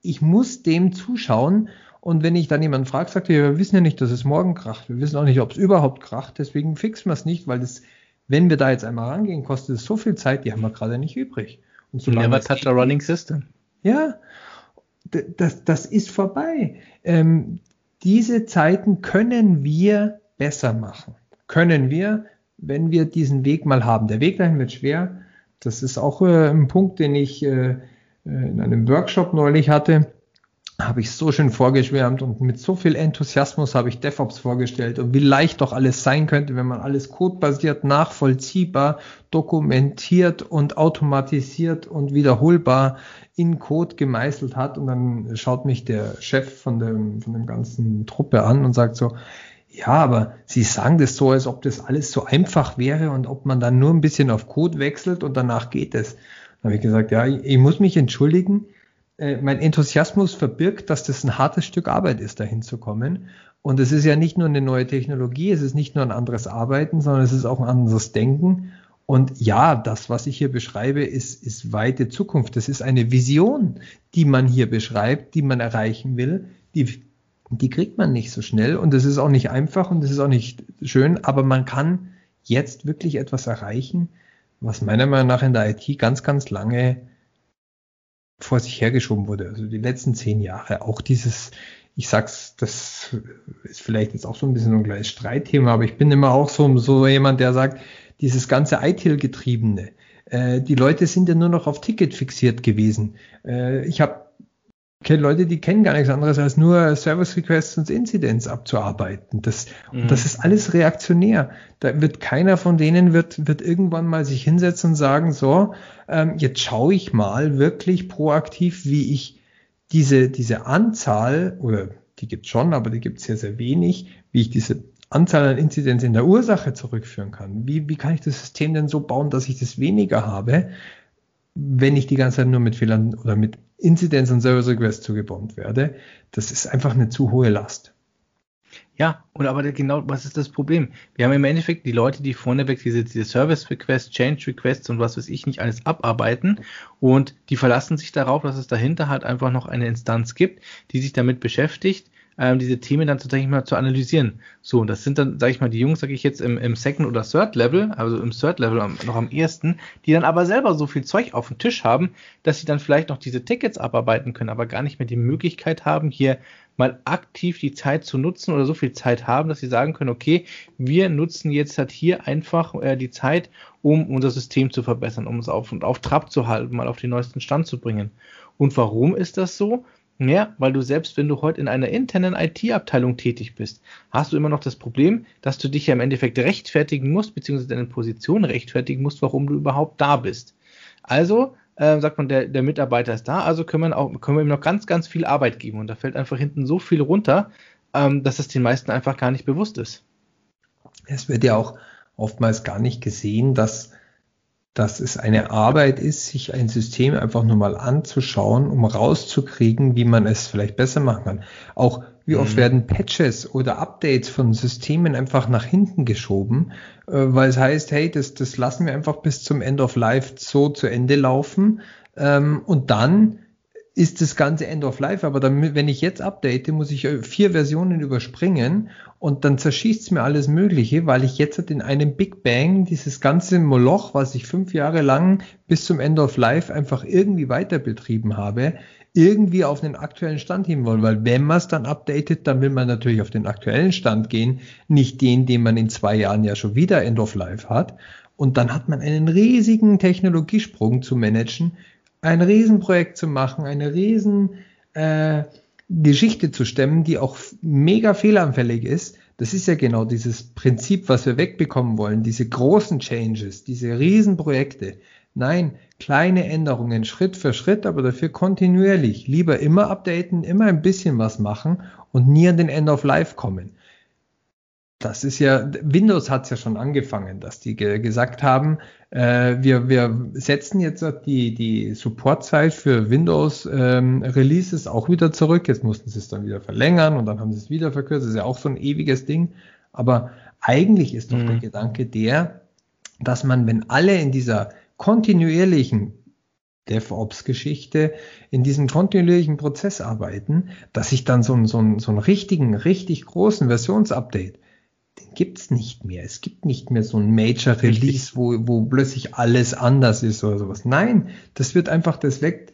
Ich muss dem zuschauen und wenn ich dann jemanden frage, sagt er, wir wissen ja nicht, dass es morgen kracht. Wir wissen auch nicht, ob es überhaupt kracht. Deswegen fixen wir es nicht, weil das, wenn wir da jetzt einmal rangehen, kostet es so viel Zeit, die haben wir gerade nicht übrig. Und Never touch a running system. Ja, das, das ist vorbei. Ähm, diese Zeiten können wir besser machen. Können wir, wenn wir diesen Weg mal haben. Der Weg dahin wird schwer. Das ist auch äh, ein Punkt, den ich äh, äh in einem Workshop neulich hatte habe ich so schön vorgeschwärmt und mit so viel Enthusiasmus habe ich DevOps vorgestellt und wie leicht doch alles sein könnte, wenn man alles codebasiert, nachvollziehbar, dokumentiert und automatisiert und wiederholbar in Code gemeißelt hat. Und dann schaut mich der Chef von dem, von dem ganzen Truppe an und sagt so, ja, aber Sie sagen das so, als ob das alles so einfach wäre und ob man dann nur ein bisschen auf Code wechselt und danach geht es. Dann habe ich gesagt, ja, ich muss mich entschuldigen äh, mein Enthusiasmus verbirgt, dass das ein hartes Stück Arbeit ist, dahin zu kommen. Und es ist ja nicht nur eine neue Technologie, es ist nicht nur ein anderes Arbeiten, sondern es ist auch ein anderes Denken. Und ja, das, was ich hier beschreibe, ist, ist weite Zukunft. Das ist eine Vision, die man hier beschreibt, die man erreichen will. Die, die kriegt man nicht so schnell und es ist auch nicht einfach und es ist auch nicht schön, aber man kann jetzt wirklich etwas erreichen, was meiner Meinung nach in der IT ganz, ganz lange vor sich hergeschoben wurde. Also die letzten zehn Jahre. Auch dieses, ich sag's, das ist vielleicht jetzt auch so ein bisschen ein kleines Streitthema, aber ich bin immer auch so, so jemand, der sagt, dieses ganze ITIL-Getriebene. Äh, die Leute sind ja nur noch auf Ticket fixiert gewesen. Äh, ich habe kenne Leute, die kennen gar nichts anderes als nur Service Requests und Incidents abzuarbeiten. Das, mhm. das ist alles reaktionär. Da wird keiner von denen wird, wird irgendwann mal sich hinsetzen und sagen, so, ähm, jetzt schaue ich mal wirklich proaktiv, wie ich diese, diese Anzahl, oder die gibt schon, aber die gibt es sehr, sehr wenig, wie ich diese Anzahl an Incidents in der Ursache zurückführen kann. Wie, wie kann ich das System denn so bauen, dass ich das weniger habe, wenn ich die ganze Zeit nur mit Fehlern oder mit Inzidenz und Service Request zugebombt werde. Das ist einfach eine zu hohe Last. Ja, und aber genau, was ist das Problem? Wir haben im Endeffekt die Leute, die vorneweg diese, diese Service Requests, Change Requests und was weiß ich nicht alles abarbeiten und die verlassen sich darauf, dass es dahinter halt einfach noch eine Instanz gibt, die sich damit beschäftigt, ähm, diese Themen dann tatsächlich mal zu analysieren. So, und das sind dann, sage ich mal, die Jungs, sage ich jetzt, im, im Second oder Third Level, also im Third Level noch am ersten, die dann aber selber so viel Zeug auf dem Tisch haben, dass sie dann vielleicht noch diese Tickets abarbeiten können, aber gar nicht mehr die Möglichkeit haben, hier mal aktiv die Zeit zu nutzen oder so viel Zeit haben, dass sie sagen können, okay, wir nutzen jetzt halt hier einfach äh, die Zeit, um unser System zu verbessern, um es auf und auf Trab zu halten, mal auf den neuesten Stand zu bringen. Und warum ist das so? Ja, weil du selbst, wenn du heute in einer internen IT-Abteilung tätig bist, hast du immer noch das Problem, dass du dich ja im Endeffekt rechtfertigen musst, beziehungsweise deine Position rechtfertigen musst, warum du überhaupt da bist. Also äh, sagt man, der, der Mitarbeiter ist da, also können wir, auch, können wir ihm noch ganz, ganz viel Arbeit geben. Und da fällt einfach hinten so viel runter, ähm, dass es den meisten einfach gar nicht bewusst ist. Es wird ja auch oftmals gar nicht gesehen, dass dass es eine Arbeit ist, sich ein System einfach nur mal anzuschauen, um rauszukriegen, wie man es vielleicht besser machen kann. Auch wie oft mhm. werden Patches oder Updates von Systemen einfach nach hinten geschoben, äh, weil es heißt, hey, das, das lassen wir einfach bis zum End of Life so zu Ende laufen. Ähm, und dann ist das ganze End of Life, aber dann, wenn ich jetzt update, muss ich äh, vier Versionen überspringen und dann zerschießt es mir alles Mögliche, weil ich jetzt in einem Big Bang dieses ganze Moloch, was ich fünf Jahre lang bis zum End of Life einfach irgendwie weiter betrieben habe, irgendwie auf den aktuellen Stand hin wollen, weil wenn man es dann updatet, dann will man natürlich auf den aktuellen Stand gehen, nicht den, den man in zwei Jahren ja schon wieder End of Life hat. Und dann hat man einen riesigen Technologiesprung zu managen, ein Riesenprojekt zu machen, eine riesen äh, Geschichte zu stemmen, die auch mega fehleranfällig ist. Das ist ja genau dieses Prinzip, was wir wegbekommen wollen, diese großen Changes, diese Riesenprojekte. Nein, kleine Änderungen, Schritt für Schritt, aber dafür kontinuierlich. Lieber immer updaten, immer ein bisschen was machen und nie an den End of Life kommen. Das ist ja, Windows hat es ja schon angefangen, dass die ge gesagt haben, äh, wir, wir setzen jetzt die, die Supportzeit für Windows ähm, Releases auch wieder zurück. Jetzt mussten sie es dann wieder verlängern und dann haben sie es wieder verkürzt. Das ist ja auch so ein ewiges Ding. Aber eigentlich ist doch mhm. der Gedanke der, dass man, wenn alle in dieser kontinuierlichen DevOps-Geschichte in diesem kontinuierlichen Prozess arbeiten, dass ich dann so, einen, so, einen, so einen richtigen, richtig großen Versionsupdate den gibt's nicht mehr. Es gibt nicht mehr so ein Major Release, wo, wo plötzlich alles anders ist oder sowas. Nein, das wird einfach, das weckt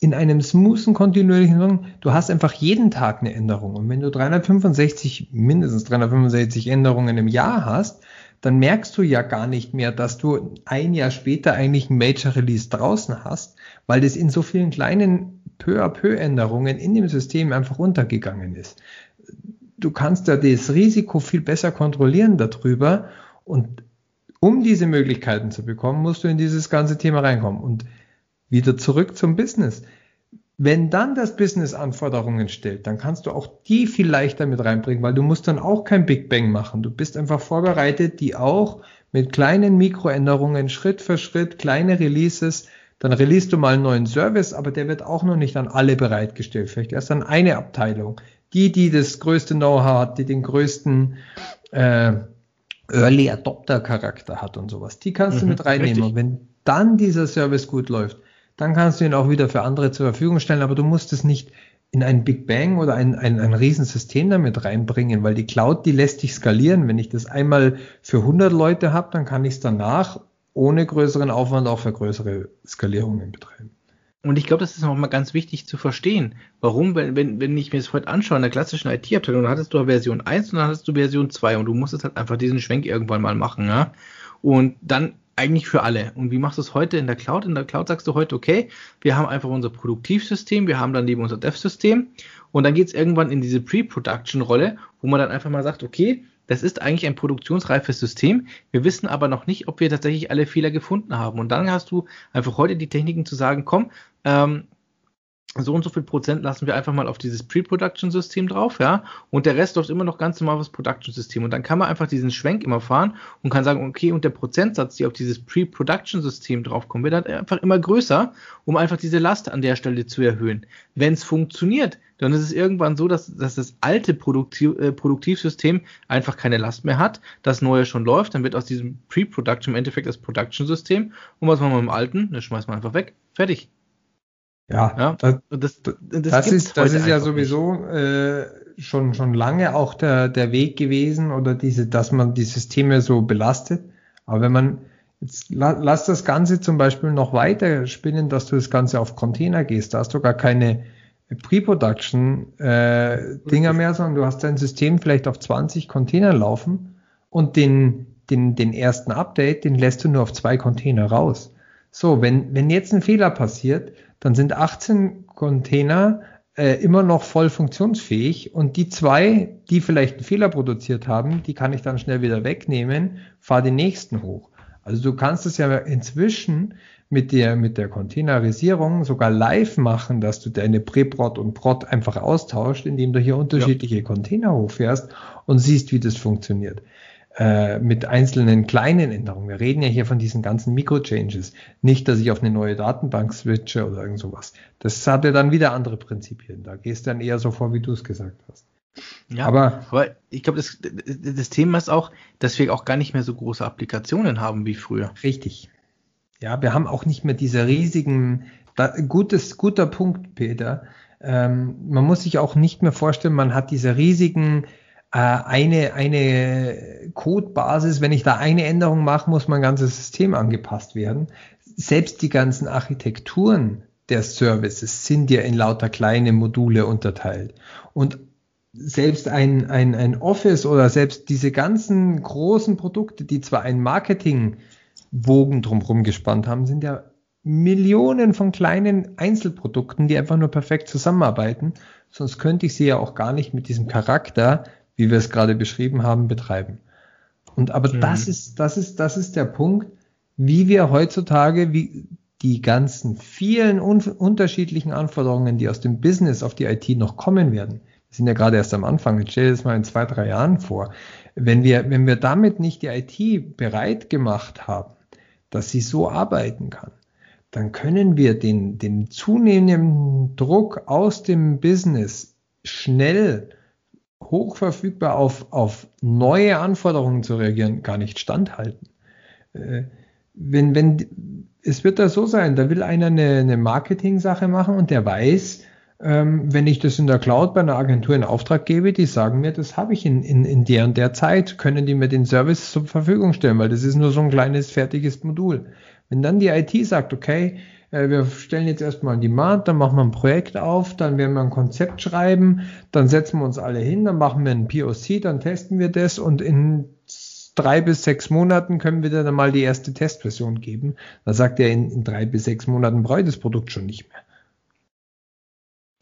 in einem smoothen, kontinuierlichen Song, du hast einfach jeden Tag eine Änderung. Und wenn du 365, mindestens 365 Änderungen im Jahr hast, dann merkst du ja gar nicht mehr, dass du ein Jahr später eigentlich ein Major Release draußen hast, weil das in so vielen kleinen peu à peu Änderungen in dem System einfach untergegangen ist du kannst ja das Risiko viel besser kontrollieren darüber und um diese Möglichkeiten zu bekommen, musst du in dieses ganze Thema reinkommen. Und wieder zurück zum Business. Wenn dann das Business Anforderungen stellt, dann kannst du auch die viel leichter mit reinbringen, weil du musst dann auch kein Big Bang machen. Du bist einfach vorbereitet, die auch mit kleinen Mikroänderungen Schritt für Schritt, kleine Releases, dann release du mal einen neuen Service, aber der wird auch noch nicht an alle bereitgestellt. Vielleicht erst an eine Abteilung die, die das größte Know-how hat, die den größten äh, Early Adopter Charakter hat und sowas, die kannst mhm, du mit reinnehmen. Richtig. Und wenn dann dieser Service gut läuft, dann kannst du ihn auch wieder für andere zur Verfügung stellen, aber du musst es nicht in ein Big Bang oder ein, ein, ein Riesensystem damit reinbringen, weil die Cloud, die lässt sich skalieren. Wenn ich das einmal für 100 Leute habe, dann kann ich es danach ohne größeren Aufwand auch für größere Skalierungen betreiben. Und ich glaube, das ist nochmal ganz wichtig zu verstehen. Warum, wenn, wenn, wenn ich mir das heute anschaue, in der klassischen IT-Abteilung, dann hattest du Version 1 und dann hattest du Version 2 und du musstest halt einfach diesen Schwenk irgendwann mal machen, ja. Und dann eigentlich für alle. Und wie machst du es heute in der Cloud? In der Cloud sagst du heute, okay, wir haben einfach unser Produktivsystem, wir haben dann unser Dev-System und dann geht es irgendwann in diese Pre-Production-Rolle, wo man dann einfach mal sagt, okay, das ist eigentlich ein produktionsreifes System. Wir wissen aber noch nicht, ob wir tatsächlich alle Fehler gefunden haben. Und dann hast du einfach heute die Techniken zu sagen, komm, ähm, so und so viel Prozent lassen wir einfach mal auf dieses Pre-Production-System drauf, ja, und der Rest läuft immer noch ganz normal auf das Production-System. Und dann kann man einfach diesen Schwenk immer fahren und kann sagen, okay, und der Prozentsatz, die auf dieses Pre-Production-System draufkommen, wird halt einfach immer größer, um einfach diese Last an der Stelle zu erhöhen. Wenn es funktioniert, dann ist es irgendwann so, dass, dass das alte Produktiv, äh, Produktivsystem einfach keine Last mehr hat, das neue schon läuft, dann wird aus diesem Pre-Production im Endeffekt das Production-System und was machen wir mit dem alten? Das schmeißen wir einfach weg. Fertig. Ja, ja das, das, das, das ist, das ist ja sowieso äh, schon, schon lange auch der, der Weg gewesen oder diese, dass man die Systeme so belastet. Aber wenn man jetzt la, lass das Ganze zum Beispiel noch weiter spinnen, dass du das Ganze auf Container gehst, da hast du gar keine Pre-Production äh, Dinger mehr, sondern du hast dein System vielleicht auf 20 Container laufen und den, den, den ersten Update, den lässt du nur auf zwei Container raus. So, wenn, wenn jetzt ein Fehler passiert, dann sind 18 Container äh, immer noch voll funktionsfähig und die zwei, die vielleicht einen Fehler produziert haben, die kann ich dann schnell wieder wegnehmen, fahre den nächsten hoch. Also du kannst es ja inzwischen mit der, mit der Containerisierung sogar live machen, dass du deine Pre-Prod und Prod einfach austauscht, indem du hier unterschiedliche ja. Container hochfährst und siehst, wie das funktioniert. Äh, mit einzelnen kleinen Änderungen. Wir reden ja hier von diesen ganzen Mikro-Changes. Nicht, dass ich auf eine neue Datenbank switche oder irgend sowas. Das hat ja dann wieder andere Prinzipien. Da gehst du dann eher so vor, wie du es gesagt hast. Ja, aber, aber ich glaube, das, das Thema ist auch, dass wir auch gar nicht mehr so große Applikationen haben wie früher. Richtig. Ja, wir haben auch nicht mehr diese riesigen, da, gutes, guter Punkt, Peter. Ähm, man muss sich auch nicht mehr vorstellen, man hat diese riesigen eine, eine Codebasis, wenn ich da eine Änderung mache, muss mein ganzes System angepasst werden. Selbst die ganzen Architekturen der Services sind ja in lauter kleine Module unterteilt. Und selbst ein, ein, ein Office oder selbst diese ganzen großen Produkte, die zwar ein Marketingwogen drumherum gespannt haben, sind ja Millionen von kleinen Einzelprodukten, die einfach nur perfekt zusammenarbeiten. Sonst könnte ich sie ja auch gar nicht mit diesem Charakter, wie wir es gerade beschrieben haben, betreiben. Und aber mhm. das ist, das ist, das ist der Punkt, wie wir heutzutage, wie die ganzen vielen un unterschiedlichen Anforderungen, die aus dem Business auf die IT noch kommen werden, wir sind ja gerade erst am Anfang. Jetzt stell dir das mal in zwei, drei Jahren vor. Wenn wir, wenn wir damit nicht die IT bereit gemacht haben, dass sie so arbeiten kann, dann können wir den, den zunehmenden Druck aus dem Business schnell hochverfügbar auf, auf neue Anforderungen zu reagieren, gar nicht standhalten. Äh, wenn, wenn, es wird da so sein, da will einer eine, eine Marketing-Sache machen und der weiß, ähm, wenn ich das in der Cloud bei einer Agentur in Auftrag gebe, die sagen mir, das habe ich in, in, in der und der Zeit, können die mir den Service zur Verfügung stellen, weil das ist nur so ein kleines fertiges Modul. Wenn dann die IT sagt, okay, äh, wir stellen jetzt erstmal ein Demand, dann machen wir ein Projekt auf, dann werden wir ein Konzept schreiben, dann setzen wir uns alle hin, dann machen wir ein POC, dann testen wir das und in drei bis sechs Monaten können wir dann mal die erste Testversion geben. Da sagt er, in, in drei bis sechs Monaten brauche ich das Produkt schon nicht mehr.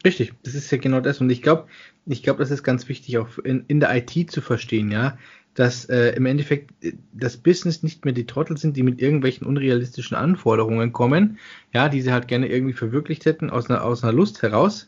Richtig, das ist ja genau das. Und ich glaube, ich glaube, das ist ganz wichtig, auch in, in der IT zu verstehen, ja, dass äh, im Endeffekt äh, das Business nicht mehr die Trottel sind, die mit irgendwelchen unrealistischen Anforderungen kommen, ja, die sie halt gerne irgendwie verwirklicht hätten aus einer, aus einer Lust heraus,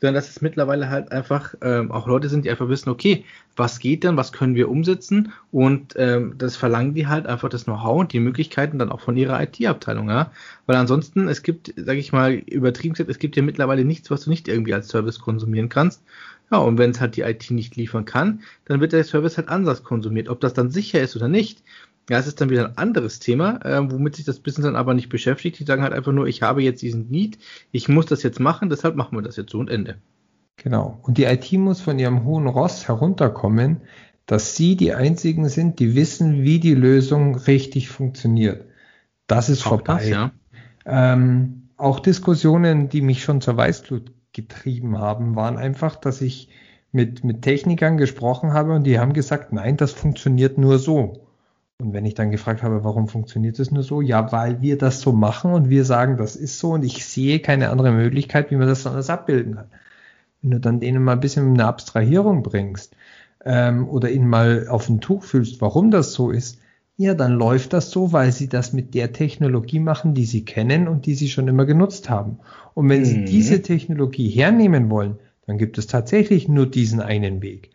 sondern dass es mittlerweile halt einfach ähm, auch Leute sind, die einfach wissen, okay, was geht denn, was können wir umsetzen? Und ähm, das verlangen die halt einfach das Know-how und die Möglichkeiten dann auch von ihrer IT-Abteilung, ja, weil ansonsten, es gibt, sage ich mal, übertrieben gesagt, es gibt ja mittlerweile nichts, was du nicht irgendwie als Service konsumieren kannst, ja, und wenn es halt die IT nicht liefern kann, dann wird der Service halt anders konsumiert, ob das dann sicher ist oder nicht, ja, es ist dann wieder ein anderes Thema, äh, womit sich das Business dann aber nicht beschäftigt. Die sagen halt einfach nur, ich habe jetzt diesen Need, ich muss das jetzt machen, deshalb machen wir das jetzt so und Ende. Genau. Und die IT muss von ihrem hohen Ross herunterkommen, dass sie die einzigen sind, die wissen, wie die Lösung richtig funktioniert. Das ist auch vorbei. Das, ja. ähm, auch Diskussionen, die mich schon zur Weißglut getrieben haben, waren einfach, dass ich mit, mit Technikern gesprochen habe und die haben gesagt, nein, das funktioniert nur so. Und wenn ich dann gefragt habe, warum funktioniert das nur so? Ja, weil wir das so machen und wir sagen, das ist so und ich sehe keine andere Möglichkeit, wie man das anders abbilden kann. Wenn du dann denen mal ein bisschen eine Abstrahierung bringst ähm, oder ihnen mal auf ein Tuch fühlst, warum das so ist, ja, dann läuft das so, weil sie das mit der Technologie machen, die sie kennen und die sie schon immer genutzt haben. Und wenn mhm. sie diese Technologie hernehmen wollen, dann gibt es tatsächlich nur diesen einen Weg.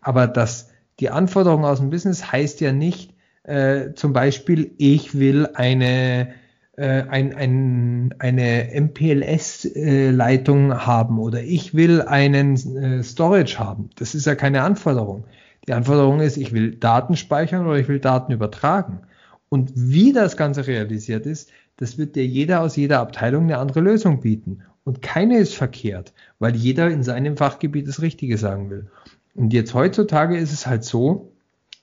Aber das, die Anforderung aus dem Business heißt ja nicht, äh, zum Beispiel, ich will eine, äh, ein, ein, eine MPLS-Leitung äh, haben oder ich will einen äh, Storage haben. Das ist ja keine Anforderung. Die Anforderung ist, ich will Daten speichern oder ich will Daten übertragen. Und wie das Ganze realisiert ist, das wird dir jeder aus jeder Abteilung eine andere Lösung bieten. Und keine ist verkehrt, weil jeder in seinem Fachgebiet das Richtige sagen will. Und jetzt heutzutage ist es halt so,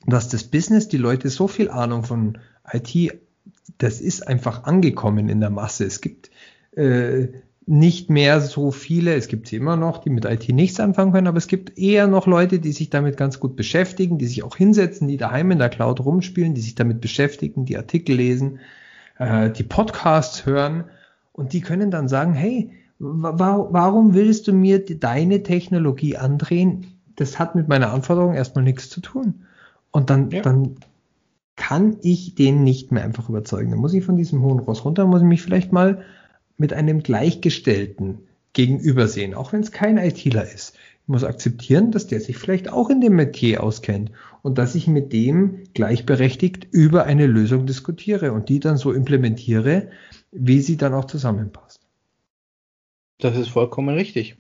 dass das Business, die Leute so viel Ahnung von IT, das ist einfach angekommen in der Masse. Es gibt äh, nicht mehr so viele, es gibt sie immer noch, die mit IT nichts anfangen können, aber es gibt eher noch Leute, die sich damit ganz gut beschäftigen, die sich auch hinsetzen, die daheim in der Cloud rumspielen, die sich damit beschäftigen, die Artikel lesen, äh, die Podcasts hören und die können dann sagen, hey, wa warum willst du mir deine Technologie andrehen? Das hat mit meiner Anforderung erstmal nichts zu tun. Und dann, ja. dann kann ich den nicht mehr einfach überzeugen. Dann muss ich von diesem hohen Ross runter, muss ich mich vielleicht mal mit einem Gleichgestellten gegenüber sehen, auch wenn es kein ITler ist. Ich muss akzeptieren, dass der sich vielleicht auch in dem Metier auskennt und dass ich mit dem gleichberechtigt über eine Lösung diskutiere und die dann so implementiere, wie sie dann auch zusammenpasst. Das ist vollkommen richtig.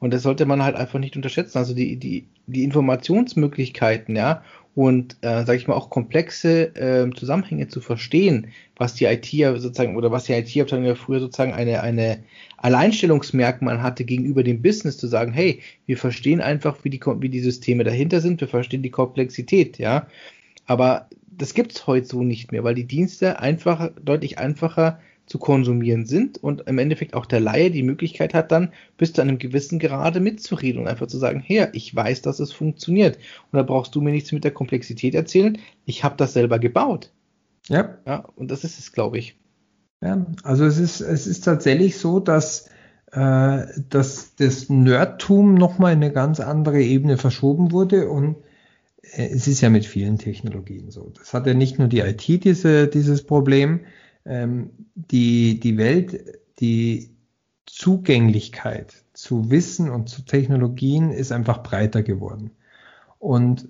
Und das sollte man halt einfach nicht unterschätzen. Also die, die, die Informationsmöglichkeiten, ja, und äh, sage ich mal auch komplexe äh, Zusammenhänge zu verstehen, was die IT ja sozusagen oder was die IT-Abteilung ja früher sozusagen eine, eine Alleinstellungsmerkmal hatte gegenüber dem Business, zu sagen, hey, wir verstehen einfach, wie die, wie die Systeme dahinter sind, wir verstehen die Komplexität, ja. Aber das gibt's heute so nicht mehr, weil die Dienste einfach deutlich einfacher zu konsumieren sind und im Endeffekt auch der Laie die Möglichkeit hat, dann bis zu einem gewissen Grade mitzureden und einfach zu sagen, her, ich weiß, dass es funktioniert. Und da brauchst du mir nichts mit der Komplexität erzählen. Ich habe das selber gebaut. Ja. Ja, und das ist es, glaube ich. Ja, also es ist, es ist tatsächlich so, dass, äh, dass das Nerdtum nochmal in eine ganz andere Ebene verschoben wurde und äh, es ist ja mit vielen Technologien so. Das hat ja nicht nur die IT diese, dieses Problem, die, die Welt, die Zugänglichkeit zu Wissen und zu Technologien ist einfach breiter geworden. Und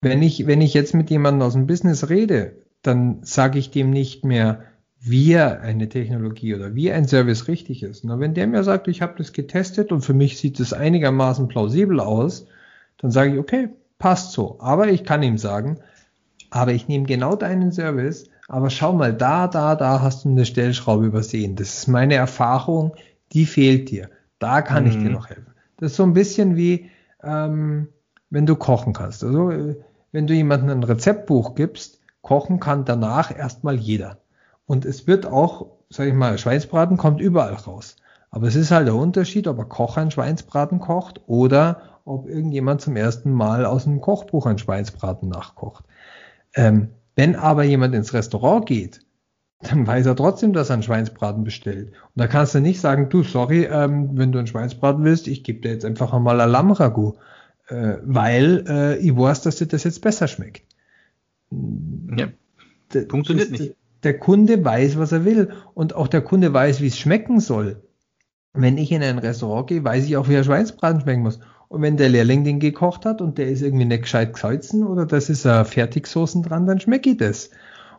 wenn ich, wenn ich jetzt mit jemandem aus dem Business rede, dann sage ich dem nicht mehr, wie eine Technologie oder wie ein Service richtig ist. Na, wenn der mir sagt, ich habe das getestet und für mich sieht es einigermaßen plausibel aus, dann sage ich, okay, passt so. Aber ich kann ihm sagen, aber ich nehme genau deinen Service aber schau mal, da, da, da hast du eine Stellschraube übersehen. Das ist meine Erfahrung, die fehlt dir. Da kann mhm. ich dir mhm. noch helfen. Das ist so ein bisschen wie, ähm, wenn du kochen kannst. Also, äh, wenn du jemandem ein Rezeptbuch gibst, kochen kann danach erstmal jeder. Und es wird auch, sag ich mal, Schweinsbraten kommt überall raus. Aber es ist halt der Unterschied, ob ein Koch ein Schweinsbraten kocht oder ob irgendjemand zum ersten Mal aus einem Kochbuch ein Schweinsbraten nachkocht. Ähm, wenn aber jemand ins Restaurant geht, dann weiß er trotzdem, dass er einen Schweinsbraten bestellt. Und da kannst du nicht sagen, du, sorry, ähm, wenn du einen Schweinsbraten willst, ich gebe dir jetzt einfach mal ein Lammragout, äh, weil äh, ich weiß, dass dir das jetzt besser schmeckt. Ja, D funktioniert das, nicht. Der Kunde weiß, was er will und auch der Kunde weiß, wie es schmecken soll. Wenn ich in ein Restaurant gehe, weiß ich auch, wie ein Schweinsbraten schmecken muss. Und wenn der Lehrling den gekocht hat und der ist irgendwie nicht gescheit gesalzen oder das ist äh, Fertigsoßen dran, dann schmecke ich das.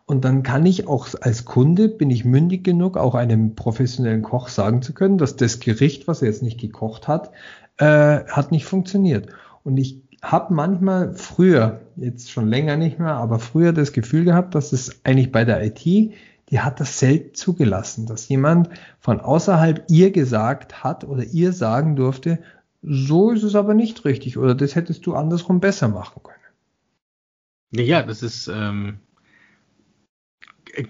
Und dann kann ich auch als Kunde, bin ich mündig genug, auch einem professionellen Koch sagen zu können, dass das Gericht, was er jetzt nicht gekocht hat, äh, hat nicht funktioniert. Und ich habe manchmal früher, jetzt schon länger nicht mehr, aber früher das Gefühl gehabt, dass es eigentlich bei der IT, die hat das selten zugelassen, dass jemand von außerhalb ihr gesagt hat oder ihr sagen durfte, so ist es aber nicht richtig oder das hättest du andersrum besser machen können. Ja, das ist, ähm,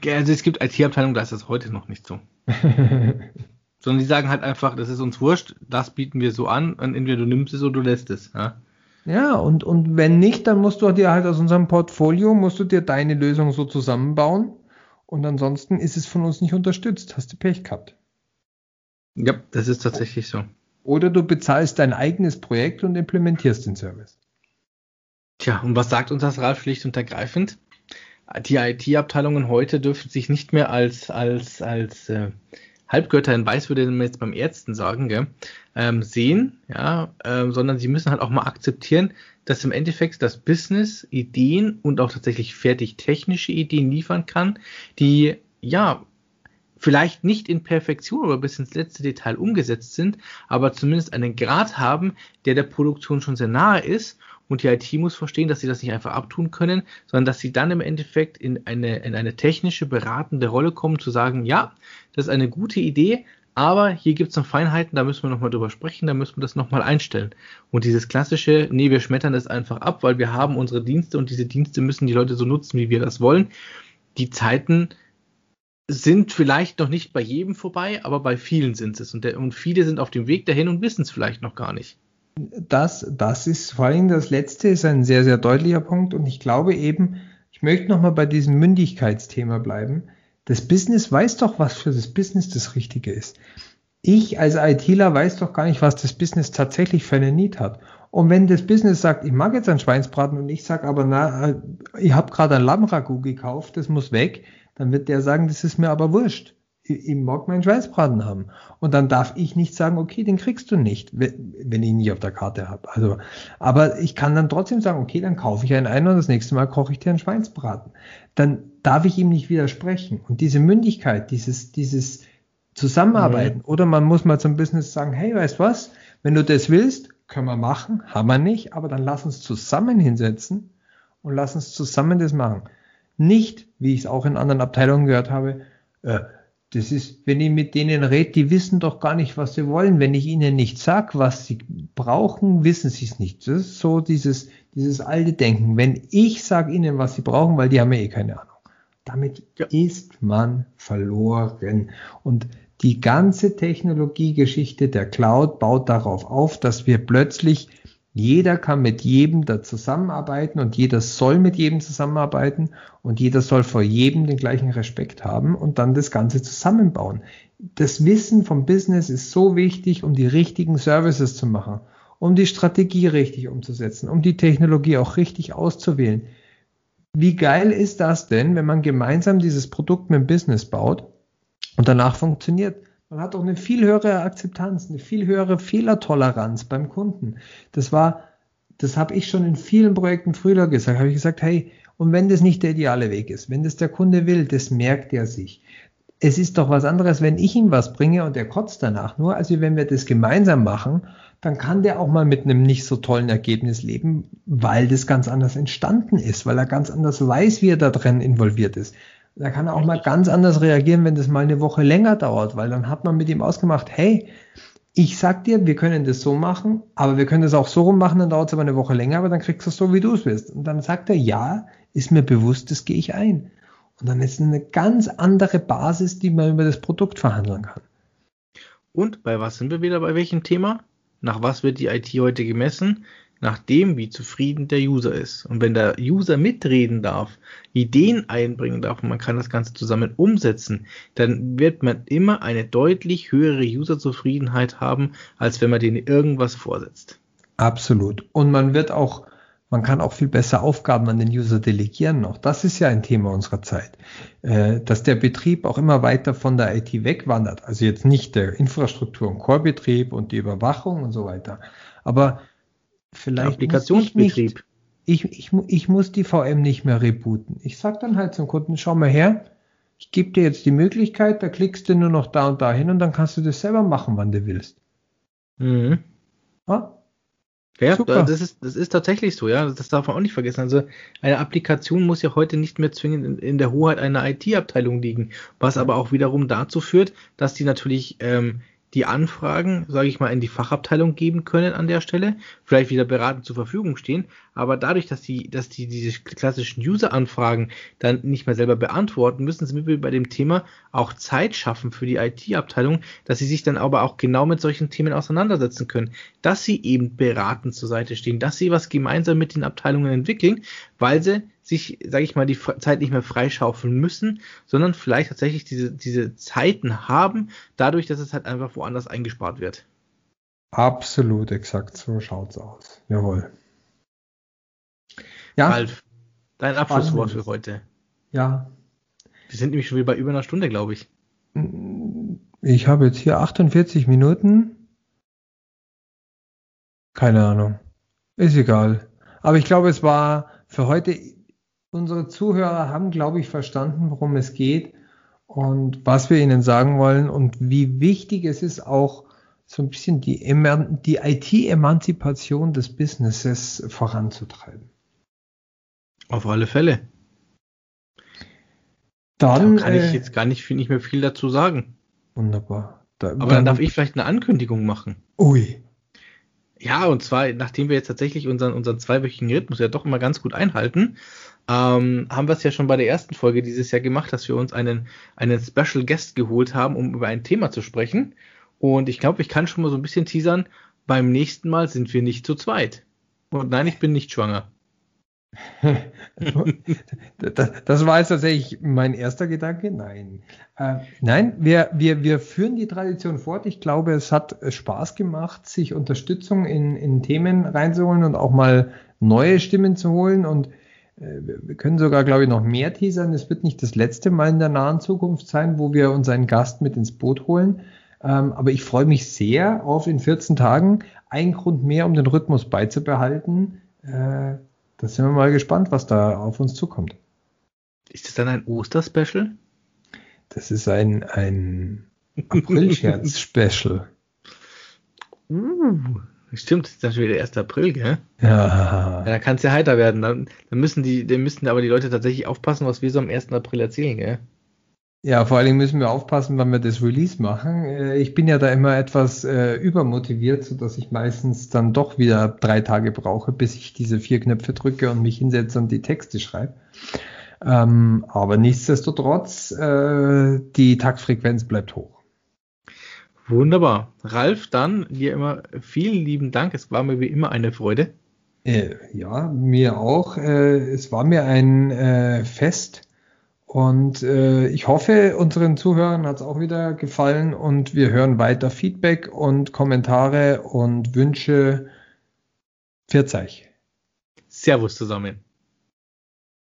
also es gibt IT-Abteilungen, da ist das heute noch nicht so. Sondern die sagen halt einfach, das ist uns wurscht, das bieten wir so an und entweder du nimmst es oder du lässt es. Ja, ja und, und wenn nicht, dann musst du dir halt aus unserem Portfolio, musst du dir deine Lösung so zusammenbauen und ansonsten ist es von uns nicht unterstützt. Hast du Pech gehabt. Ja, das ist tatsächlich so. Oder du bezahlst dein eigenes Projekt und implementierst den Service. Tja, und was sagt uns das Ralf schlicht und ergreifend? Die IT-Abteilungen heute dürfen sich nicht mehr als, als, als äh, Halbgötter in Weiß, würde man jetzt beim Ärzten sagen, gell, ähm, sehen, ja, ähm, sondern sie müssen halt auch mal akzeptieren, dass im Endeffekt das Business Ideen und auch tatsächlich fertig technische Ideen liefern kann, die ja vielleicht nicht in Perfektion oder bis ins letzte Detail umgesetzt sind, aber zumindest einen Grad haben, der der Produktion schon sehr nahe ist. Und die IT muss verstehen, dass sie das nicht einfach abtun können, sondern dass sie dann im Endeffekt in eine, in eine technische, beratende Rolle kommen, zu sagen, ja, das ist eine gute Idee, aber hier gibt es noch Feinheiten, da müssen wir nochmal drüber sprechen, da müssen wir das nochmal einstellen. Und dieses klassische, nee, wir schmettern es einfach ab, weil wir haben unsere Dienste und diese Dienste müssen die Leute so nutzen, wie wir das wollen. Die Zeiten sind vielleicht noch nicht bei jedem vorbei, aber bei vielen sind es. Und, der, und viele sind auf dem Weg dahin und wissen es vielleicht noch gar nicht. Das, das ist vor allem das letzte, ist ein sehr, sehr deutlicher Punkt. Und ich glaube eben, ich möchte nochmal bei diesem Mündigkeitsthema bleiben. Das Business weiß doch, was für das Business das Richtige ist. Ich als ITler weiß doch gar nicht, was das Business tatsächlich für eine Need hat. Und wenn das Business sagt, ich mag jetzt einen Schweinsbraten und ich sage aber, na, ich habe gerade ein Lammragout gekauft, das muss weg, dann wird der sagen, das ist mir aber wurscht. im Mock meinen Schweinsbraten haben. Und dann darf ich nicht sagen, okay, den kriegst du nicht, wenn ich ihn nicht auf der Karte habe. Also, aber ich kann dann trotzdem sagen, okay, dann kaufe ich einen ein und das nächste Mal koche ich dir einen Schweinsbraten. Dann darf ich ihm nicht widersprechen. Und diese Mündigkeit, dieses, dieses Zusammenarbeiten, mhm. oder man muss mal zum Business sagen, hey, weißt was, wenn du das willst, können wir machen, haben wir nicht, aber dann lass uns zusammen hinsetzen und lass uns zusammen das machen. Nicht, wie ich es auch in anderen Abteilungen gehört habe, äh, das ist, wenn ich mit denen rede, die wissen doch gar nicht, was sie wollen. Wenn ich ihnen nicht sag, was sie brauchen, wissen sie es nicht. Das ist so dieses, dieses alte Denken. Wenn ich sage ihnen, was sie brauchen, weil die haben ja eh keine Ahnung. Damit ja. ist man verloren. Und die ganze Technologiegeschichte der Cloud baut darauf auf, dass wir plötzlich jeder kann mit jedem da zusammenarbeiten und jeder soll mit jedem zusammenarbeiten und jeder soll vor jedem den gleichen Respekt haben und dann das Ganze zusammenbauen. Das Wissen vom Business ist so wichtig, um die richtigen Services zu machen, um die Strategie richtig umzusetzen, um die Technologie auch richtig auszuwählen. Wie geil ist das denn, wenn man gemeinsam dieses Produkt mit dem Business baut und danach funktioniert? Man hat auch eine viel höhere Akzeptanz, eine viel höhere Fehlertoleranz beim Kunden. Das war, das habe ich schon in vielen Projekten früher gesagt. Habe ich gesagt, hey, und wenn das nicht der ideale Weg ist, wenn das der Kunde will, das merkt er sich. Es ist doch was anderes, wenn ich ihm was bringe und er kotzt danach nur, also wenn wir das gemeinsam machen, dann kann der auch mal mit einem nicht so tollen Ergebnis leben, weil das ganz anders entstanden ist, weil er ganz anders weiß, wie er da drin involviert ist. Da kann er auch mal ganz anders reagieren, wenn das mal eine Woche länger dauert, weil dann hat man mit ihm ausgemacht, hey, ich sag dir, wir können das so machen, aber wir können das auch so rum machen, dann dauert es aber eine Woche länger, aber dann kriegst du es so, wie du es willst. Und dann sagt er, ja, ist mir bewusst, das gehe ich ein. Und dann ist eine ganz andere Basis, die man über das Produkt verhandeln kann. Und bei was sind wir wieder bei welchem Thema? Nach was wird die IT heute gemessen? Nach dem, wie zufrieden der User ist. Und wenn der User mitreden darf, Ideen einbringen darf und man kann das Ganze zusammen umsetzen, dann wird man immer eine deutlich höhere Userzufriedenheit haben, als wenn man denen irgendwas vorsetzt. Absolut. Und man wird auch, man kann auch viel besser Aufgaben an den User delegieren noch. Das ist ja ein Thema unserer Zeit, äh, dass der Betrieb auch immer weiter von der IT wegwandert. Also jetzt nicht der Infrastruktur- und Core-Betrieb und die Überwachung und so weiter. Aber Vielleicht Applikationsbetrieb. Ich, ich, ich, ich, muss die VM nicht mehr rebooten. Ich sage dann halt zum Kunden, schau mal her, ich gebe dir jetzt die Möglichkeit, da klickst du nur noch da und da hin und dann kannst du das selber machen, wann du willst. Mhm. Ja? Ja, Super. das ist, das ist tatsächlich so, ja. Das darf man auch nicht vergessen. Also eine Applikation muss ja heute nicht mehr zwingend in, in der Hoheit einer IT-Abteilung liegen, was aber auch wiederum dazu führt, dass die natürlich ähm, die Anfragen, sage ich mal, in die Fachabteilung geben können an der Stelle, vielleicht wieder beratend zur Verfügung stehen, aber dadurch, dass die, dass die diese klassischen User-Anfragen dann nicht mehr selber beantworten, müssen sie mit bei dem Thema auch Zeit schaffen für die IT-Abteilung, dass sie sich dann aber auch genau mit solchen Themen auseinandersetzen können, dass sie eben beratend zur Seite stehen, dass sie was gemeinsam mit den Abteilungen entwickeln, weil sie sich, sage ich mal, die Zeit nicht mehr freischaufeln müssen, sondern vielleicht tatsächlich diese, diese Zeiten haben, dadurch, dass es halt einfach woanders eingespart wird. Absolut, exakt, so schaut's aus. Jawohl. Ja. Ralf, dein Abschlusswort für heute. Ja. Wir sind nämlich schon wieder bei über einer Stunde, glaube ich. Ich habe jetzt hier 48 Minuten. Keine Ahnung. Ist egal. Aber ich glaube, es war für heute unsere Zuhörer haben, glaube ich, verstanden, worum es geht und was wir ihnen sagen wollen und wie wichtig es ist, auch so ein bisschen die, die IT-Emanzipation des Businesses voranzutreiben. Auf alle Fälle. Dann da kann äh, ich jetzt gar nicht, nicht mehr viel dazu sagen. Wunderbar. Da, Aber dann, dann darf ich vielleicht eine Ankündigung machen. Ui. Ja, und zwar, nachdem wir jetzt tatsächlich unseren, unseren zweiwöchigen Rhythmus ja doch immer ganz gut einhalten, ähm, haben wir es ja schon bei der ersten Folge dieses Jahr gemacht, dass wir uns einen, einen Special Guest geholt haben, um über ein Thema zu sprechen. Und ich glaube, ich kann schon mal so ein bisschen teasern, beim nächsten Mal sind wir nicht zu zweit. Und nein, ich bin nicht schwanger. das war jetzt tatsächlich mein erster Gedanke. Nein. Äh, nein, wir, wir, wir führen die Tradition fort. Ich glaube, es hat Spaß gemacht, sich Unterstützung in, in Themen reinzuholen und auch mal neue Stimmen zu holen. Und äh, wir können sogar, glaube ich, noch mehr teasern. Es wird nicht das letzte Mal in der nahen Zukunft sein, wo wir unseren Gast mit ins Boot holen. Ähm, aber ich freue mich sehr auf in 14 Tagen. Ein Grund mehr, um den Rhythmus beizubehalten. Äh, da sind wir mal gespannt, was da auf uns zukommt. Ist das dann ein Osterspecial? Das ist ein, ein April-Scherz-Special. uh, stimmt, das ist dann schon wieder 1. April, gell? Ja. Ja, da kann es ja heiter werden. Dann, dann müssen die, dann müssten aber die Leute tatsächlich aufpassen, was wir so am 1. April erzählen, gell? Ja, vor allen Dingen müssen wir aufpassen, wann wir das Release machen. Äh, Ich bin ja da immer etwas äh, übermotiviert, sodass ich meistens dann doch wieder drei Tage brauche, bis ich diese vier Knöpfe drücke und mich hinsetze und die Texte schreibe. Ähm, aber nichtsdestotrotz, äh, die Taktfrequenz bleibt hoch. Wunderbar. Ralf, dann dir immer vielen lieben Dank. Es war mir wie immer eine Freude. Äh, ja, mir auch. Äh, es war mir ein äh, Fest. Und äh, ich hoffe, unseren Zuhörern hat es auch wieder gefallen und wir hören weiter Feedback und Kommentare und Wünsche. Pfiat. Servus zusammen.